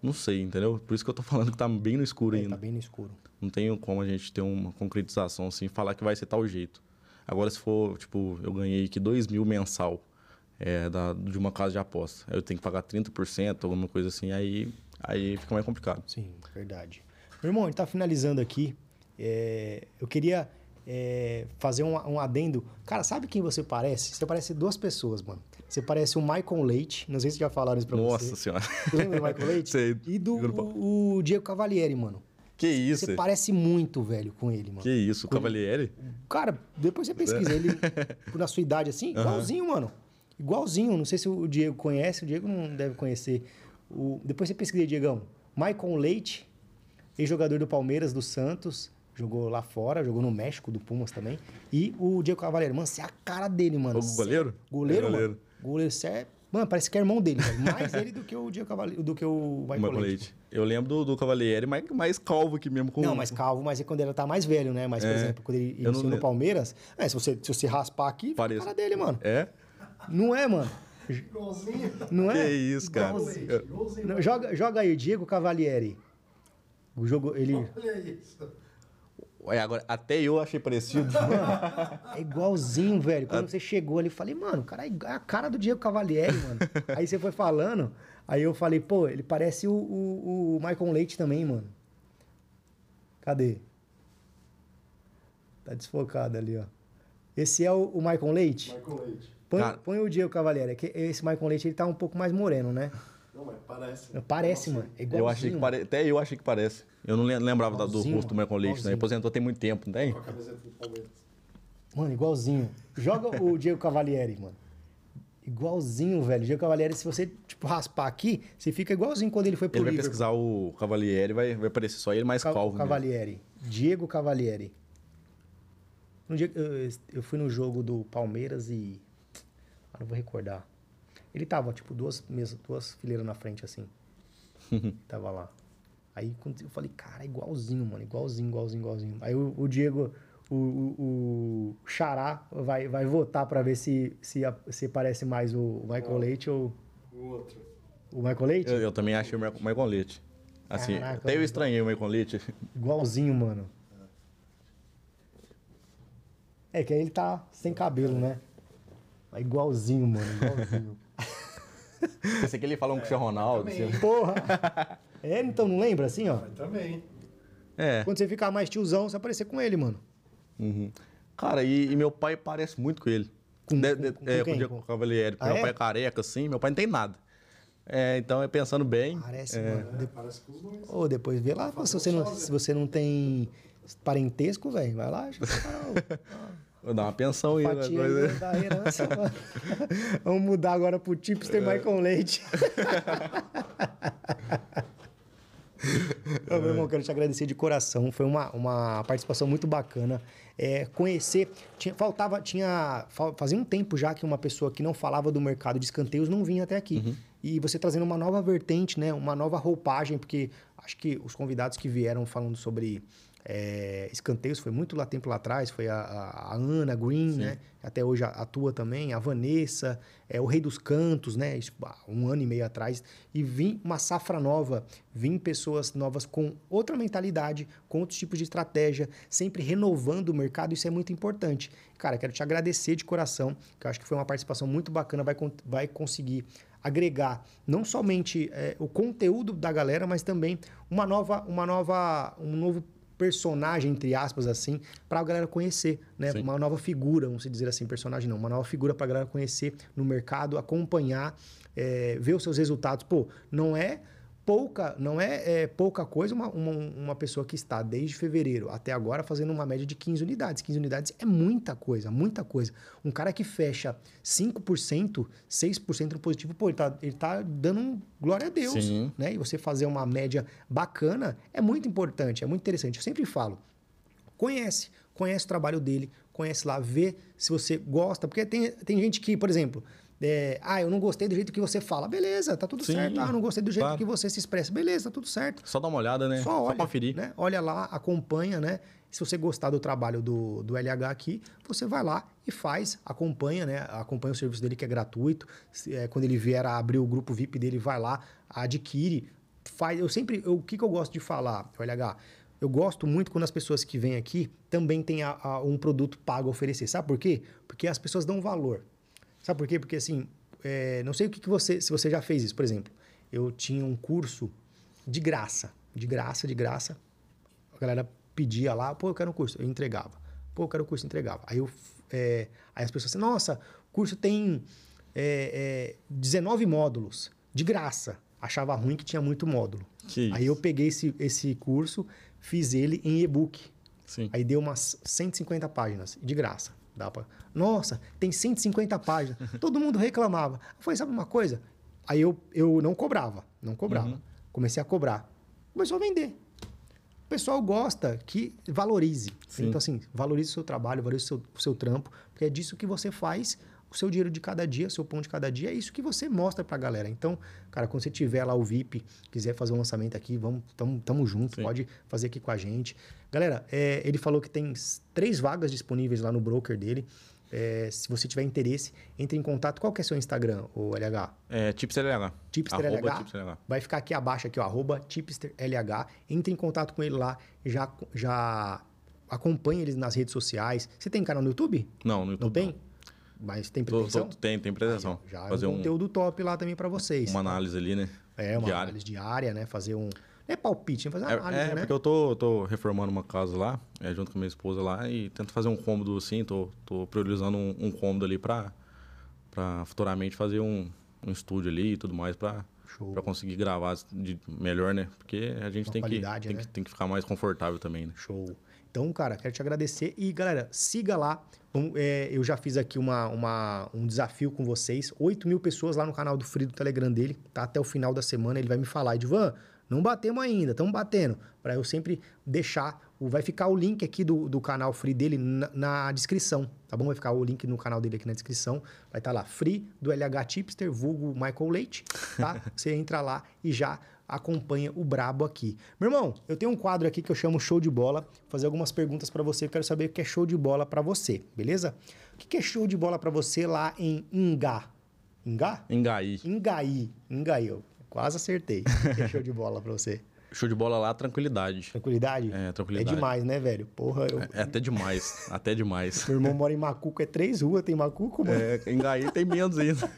Não sei, entendeu? Por isso que eu tô falando que tá bem no escuro É, ainda. tá bem no escuro. Não tem como a gente ter uma concretização assim, falar que vai ser tal jeito. Agora, se for, tipo, eu ganhei aqui 2 mil mensal é, da, de uma casa de aposta, eu tenho que pagar 30%, alguma coisa assim, aí, aí fica mais complicado. Sim, verdade. Meu irmão, a gente tá finalizando aqui. É, eu queria é, fazer um, um adendo. Cara, sabe quem você parece? Você parece duas pessoas, mano. Você parece o Michael Leite. Não sei se já falaram isso pra Nossa você. senhora. Você lembra do Michael Leite? Sei. E do o, o Diego Cavalieri, mano. Que isso? Você parece muito, velho, com ele, mano. Que isso, o Cavalieri? Cara, depois você pesquisa ele na sua idade assim, igualzinho, mano. Igualzinho. Não sei se o Diego conhece, o Diego não deve conhecer. O... Depois você pesquisa, Diegão. Michael Leite, ex-jogador do Palmeiras, do Santos, jogou lá fora, jogou no México, do Pumas também. E o Diego Cavaleiro. Mano, você é a cara dele, mano. O goleiro? Goleiro, É mano. goleiro. Goleiro, você é... Mano, parece que é irmão dele, velho. Mais ele do que o Diego Cavaleiro, do que o Michael, Michael Leite. Leite. Eu lembro do, do Cavalieri, mais, mais calvo aqui mesmo. Com... Não, mas calvo, mas é quando ele tá mais velho, né? Mas, por É. exemplo, quando ele iniciou no lembro. Palmeiras, é, se, você, se você raspar aqui, fica a Parece. cara dele, mano. É? Não é, mano? Igualzinho. Não é? Que isso, cara. Joga, joga aí, Diego Cavalieri. O jogo, ele Olha isso. Ué, agora, até eu achei parecido. é igualzinho, velho. Quando você chegou ali, eu falei, mano, o cara é a cara do Diego Cavalieri, mano. aí você foi falando, aí eu falei, pô, ele parece o, o, o Michael Leite também, mano. Cadê? Tá desfocado ali, ó. Esse é o, o Michael Leite? Michael Leite. Põe, põe o Diego Cavalieri. é que Esse Michael Leite, ele tá um pouco mais moreno, né? Não, mas parece. Parece, Nossa, mano. É igualzinho, Eu achei que parece. Até eu achei que parece. Eu não lem- lembrava da- do rosto do Michael Leite, igualzinho. né? Aposentou tem muito tempo, não tem? Com a camiseta do Palmeiras. Mano, igualzinho. Joga o Diego Cavalieri, mano. Igualzinho, velho. Diego Cavalieri, se você, tipo, raspar aqui, você fica igualzinho quando ele foi pro Ele vai Liverpool. pesquisar o Cavalieri, vai, vai aparecer só ele mais Ca- calvo. mesmo. Cavalieri. Diego Cavalieri. Um dia eu, eu fui no jogo do Palmeiras e. Ah, não vou recordar. Ele tava, tipo, duas mesas, duas fileiras na frente, assim. tava lá. Aí quando eu falei, cara, igualzinho, mano, igualzinho, igualzinho, igualzinho. Aí o, o Diego, o, o, o Xará vai, vai votar pra ver se, se, a- se parece mais o Michael Leite ou O outro. o Michael Leite. Eu, eu também achei o Michael Leite. Assim, Caraca, até eu estranhei o Michael Leite. Igualzinho, mano. É que aí ele tá sem cabelo, né? Mas igualzinho, mano, igualzinho. Pensei que ele falava com o Cristiano Ronaldo. também. assim. Porra! É, então não lembra assim, ó? Mas também. É. Quando você ficar mais tiozão, você aparecer com ele, mano. Uhum. Cara, e, e meu pai parece muito com ele. Com- De- com- de- com é, quem? com o Diego Cavalieri. Ah, meu é? pai é careca, assim, meu pai não tem nada. É, então, é pensando bem. Parece, é, mano. É, De- parece com os dois. Ô, depois vê lá, se você, não, se você não tem parentesco, velho, vai lá, Vou dar uma pensão aí. né, fatia coisa- da herança, mano. Vamos mudar agora pro tipster É. Michael Leite. Ô, meu irmão, quero te agradecer de coração. Foi uma, uma participação muito bacana. É, conhecer. Tinha, faltava. Tinha. fa- Fazia um tempo já que uma pessoa que não falava do mercado de escanteios não vinha até aqui. Uhum. E você trazendo uma nova vertente, né? Uma nova roupagem, porque acho que os convidados que vieram falando sobre. É, escanteios foi muito lá tempo lá atrás, foi a, a- a Ana Green, né? Até hoje atua também, a Vanessa, é, o Rei dos Cantos, né? Isso, um ano e meio atrás. E vim uma safra nova, vim pessoas novas com outra mentalidade, com outros tipos de estratégia, sempre renovando o mercado, isso é muito importante. Cara, quero te agradecer de coração, que eu acho que foi uma participação muito bacana, vai, vai conseguir agregar não somente é, o conteúdo da galera, mas também uma nova, uma nova, um novo personagem, entre aspas, assim, para a galera conhecer, né? Sim. Uma nova figura, vamos dizer assim, personagem não, uma nova figura para a galera conhecer no mercado, acompanhar, é, ver os seus resultados. Pô, não é pouca, não é, é pouca coisa uma, uma, uma pessoa que está desde fevereiro até agora fazendo uma média de 15 unidades. 15 unidades é muita coisa, muita coisa. Um cara que fecha 5%, 6% no positivo, pô, ele tá, ele tá dando um glória a Deus Sim. né? E você fazer uma média bacana é muito importante, é muito interessante. Eu sempre falo, conhece, conhece o trabalho dele, conhece lá, vê se você gosta, porque tem, tem gente que, por exemplo, é, ah, eu não gostei do jeito que você fala, beleza, tá tudo Sim, certo. Ah, eu não gostei do jeito claro. que você se expressa, beleza, tá tudo certo. Só dá uma olhada, né? Só olha, conferir. né? Olha lá, acompanha, né? Se você gostar do trabalho do, do LH aqui, você vai lá e faz, acompanha, né? Acompanha o serviço dele que é gratuito. Se- é, quando ele vier a abrir o grupo VIP dele, vai lá, adquire, faz. Eu sempre, eu- o que, que eu gosto de falar, LH? Eu gosto muito quando as pessoas que vêm aqui também têm a- a- um produto pago a oferecer. Sabe por quê? Porque as pessoas dão valor. Sabe por quê? Porque assim, é, não sei o que, que você, se você já fez isso. Por exemplo, eu tinha um curso de graça, de graça, de graça. A galera pedia lá, pô, eu quero um curso, eu entregava. Pô, eu quero um curso, entregava. Aí, eu, é, aí as pessoas assim, nossa, o curso tem é, é, 19 módulos, de graça. Achava ruim que tinha muito módulo. Que Aí eu peguei esse, esse curso, fiz ele em e-book. Sim. Aí deu umas 150 páginas, de graça. Dá pra... Nossa, tem 150 páginas. Todo mundo reclamava. Falei, sabe uma coisa? Aí eu, eu não cobrava, não cobrava. Uhum. Comecei a cobrar. Começou a vender. O pessoal gosta que valorize. Sim. Então, assim, valorize o seu trabalho, valorize o seu, o seu trampo, porque é disso que você faz o seu dinheiro de cada dia, o seu pão de cada dia, é isso que você mostra pra galera. Então, cara, quando você tiver lá o VIP, quiser fazer um lançamento aqui, vamos, tamo, tamo junto, Sim. pode fazer aqui com a gente. Galera, é, ele falou que tem três vagas disponíveis lá no broker dele. É, se você tiver interesse, entre em contato. Qual que é seu Instagram, o LH? É, TipsLH. Tipster Arroba LH. TipsLH. Vai ficar aqui abaixo, aqui, ó, arroba Tipster LH. Entre em contato com ele lá, já, já acompanha eles nas redes sociais. Você tem canal no YouTube? Não, no YouTube. Não tem? Mas tem Tô- pretensão? tô- tem, tem pretensão. Já Fazer é um um, conteúdo top lá também para vocês. uma análise ali, né? É, uma diária. análise diária, né? Fazer um. É palpite, né? Fazer uma É, análise, é, né? porque eu tô, tô reformando uma casa lá, é, junto com a minha esposa lá, e tento fazer um cômodo assim, tô, tô priorizando um, um cômodo ali pra, pra futuramente fazer um, um estúdio ali e tudo mais pra, Show. pra conseguir gravar de melhor, né? Porque a gente tem que, qualidade, tem, né? que, tem que ficar mais confortável também, né? Show. Então, cara, quero te agradecer. E, galera, siga lá. Vamos- é, eu já fiz aqui uma, uma- um desafio com vocês. 8 mil pessoas lá no canal do Free do Telegram dele. Tá até o final da semana. Ele vai me falar, Edvan, não batemos ainda, estamos batendo. Para eu sempre deixar. o- Vai ficar o link aqui do, do canal Free dele na, na descrição, tá bom? Vai ficar o link no canal dele aqui na descrição. Vai estar lá, Free do LH Tipster, vulgo Michael Leite, tá? Você entra lá e já acompanha o brabo aqui. Meu irmão, eu tenho um quadro aqui que eu chamo Show de Bola. Vou fazer algumas perguntas pra você. Eu quero saber o que é show de bola pra você, beleza? O que é show de bola pra você lá em Ingá? Ingá? Engaí. Ingaí. Ingaí, eu quase acertei. O que é show de bola pra você? Show de bola lá, tranquilidade. Tranquilidade? É, tranquilidade. É demais, né, velho? Porra, eu... É até demais, até demais. Meu irmão mora em Macuco, é três ruas, tem Macuco, mano? É, Engaí tem menos ainda.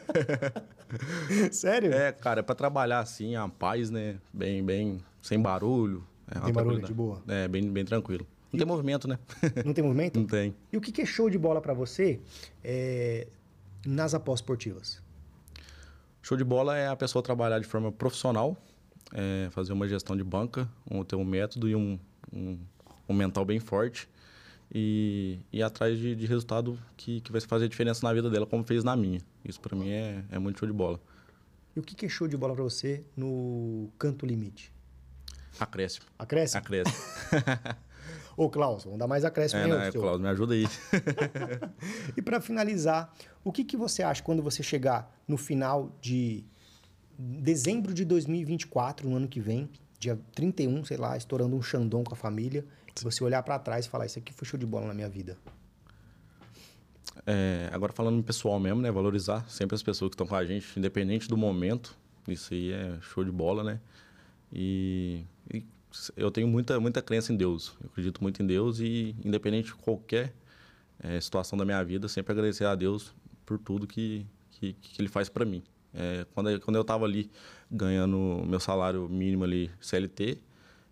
Sério? É, cara, é pra trabalhar assim, a paz, né? Bem, bem, sem barulho. É, Tem barulho, de boa? É, bem, bem tranquilo. Não tem movimento, né? Não tem movimento? Não tem. E o que é show de bola pra você é, nas apostas esportivas? Show de bola é a pessoa trabalhar de forma profissional, é, fazer uma gestão de banca, um, ter um método e um, um, um mental bem forte e ir atrás de, de resultado que, que vai fazer diferença na vida dela, como fez na minha. Isso pra mim é, é muito show de bola. E o que que é show de bola pra você no canto limite? Acréscimo. Acresce? Acréscimo. Ô, Klaus, vamos dar mais acréscimo É, né, seu. Cláudio, me ajuda aí. E pra finalizar, o que que você acha quando você chegar no final de dezembro de 2024, no ano que vem, dia 31, sei lá, estourando um Xandão com a família, você olhar pra trás e falar, isso aqui foi show de bola na minha vida. É, agora falando pessoal mesmo, né? Valorizar sempre as pessoas que estão com a gente, independente do momento. Isso aí é show de bola, né? E, e eu tenho muita, muita crença em Deus. Eu acredito muito em Deus e, independente de qualquer é, situação da minha vida, sempre agradecer a Deus por tudo que, que, que Ele faz para mim. É, quando, quando eu estava ali ganhando meu salário mínimo ali, CLT,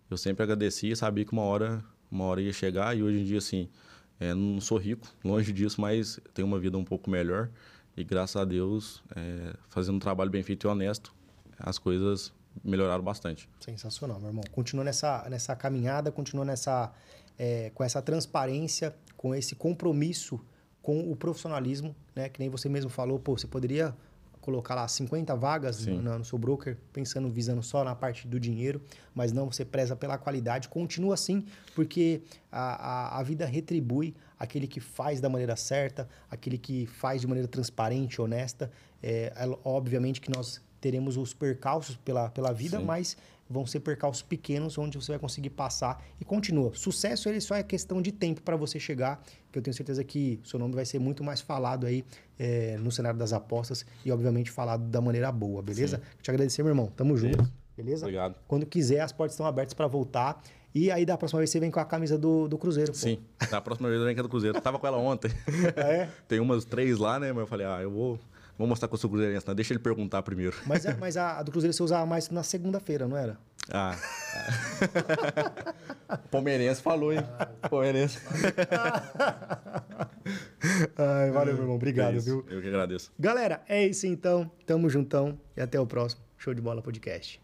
eu sempre agradecia, sabia que uma hora, uma hora ia chegar e hoje em dia, assim, é, não sou rico, longe disso, mas tenho uma vida um pouco melhor e graças a Deus, é, fazendo um trabalho bem feito e honesto, as coisas melhoraram bastante. Sensacional, meu irmão. Continua nessa, nessa caminhada, continua nessa, é, com essa transparência, com esse compromisso com o profissionalismo, né? Que nem você mesmo falou, pô, você poderia colocar lá 50 vagas no, no seu broker, pensando, visando só na parte do dinheiro, mas não, você preza pela qualidade. Continua assim, porque a, a, a vida retribui aquele que faz da maneira certa, aquele que faz de maneira transparente, honesta. É, é, obviamente que nós teremos os percalços pela, pela vida, Sim. mas vão ser percalços pequenos onde você vai conseguir passar e continua. Sucesso ele só é questão de tempo para você chegar, que eu tenho certeza que seu nome vai ser muito mais falado aí é, no cenário das apostas e obviamente falado da maneira boa, beleza? Te agradecer, meu irmão. Tamo junto. Beleza? Obrigado. Quando quiser, as portas estão abertas para voltar. E aí, da próxima vez, você vem com a camisa do, do Cruzeiro. pô. Sim, da próxima vez eu venho aqui do Cruzeiro. Tava com ela ontem. Ah, é? Tem umas três lá, né? Mas eu falei, ah, eu vou, vou mostrar eu sou cruzeirense, né? Deixa ele perguntar primeiro. Mas, a- mas a, a do Cruzeiro você usava mais na segunda-feira, não era? Ah. Palmeirense falou, hein? Palmeirense. Ai, valeu, meu irmão. Obrigado, É viu? Eu que agradeço. Galera, é isso então. Tamo juntão e até o próximo Show de Bola Podcast.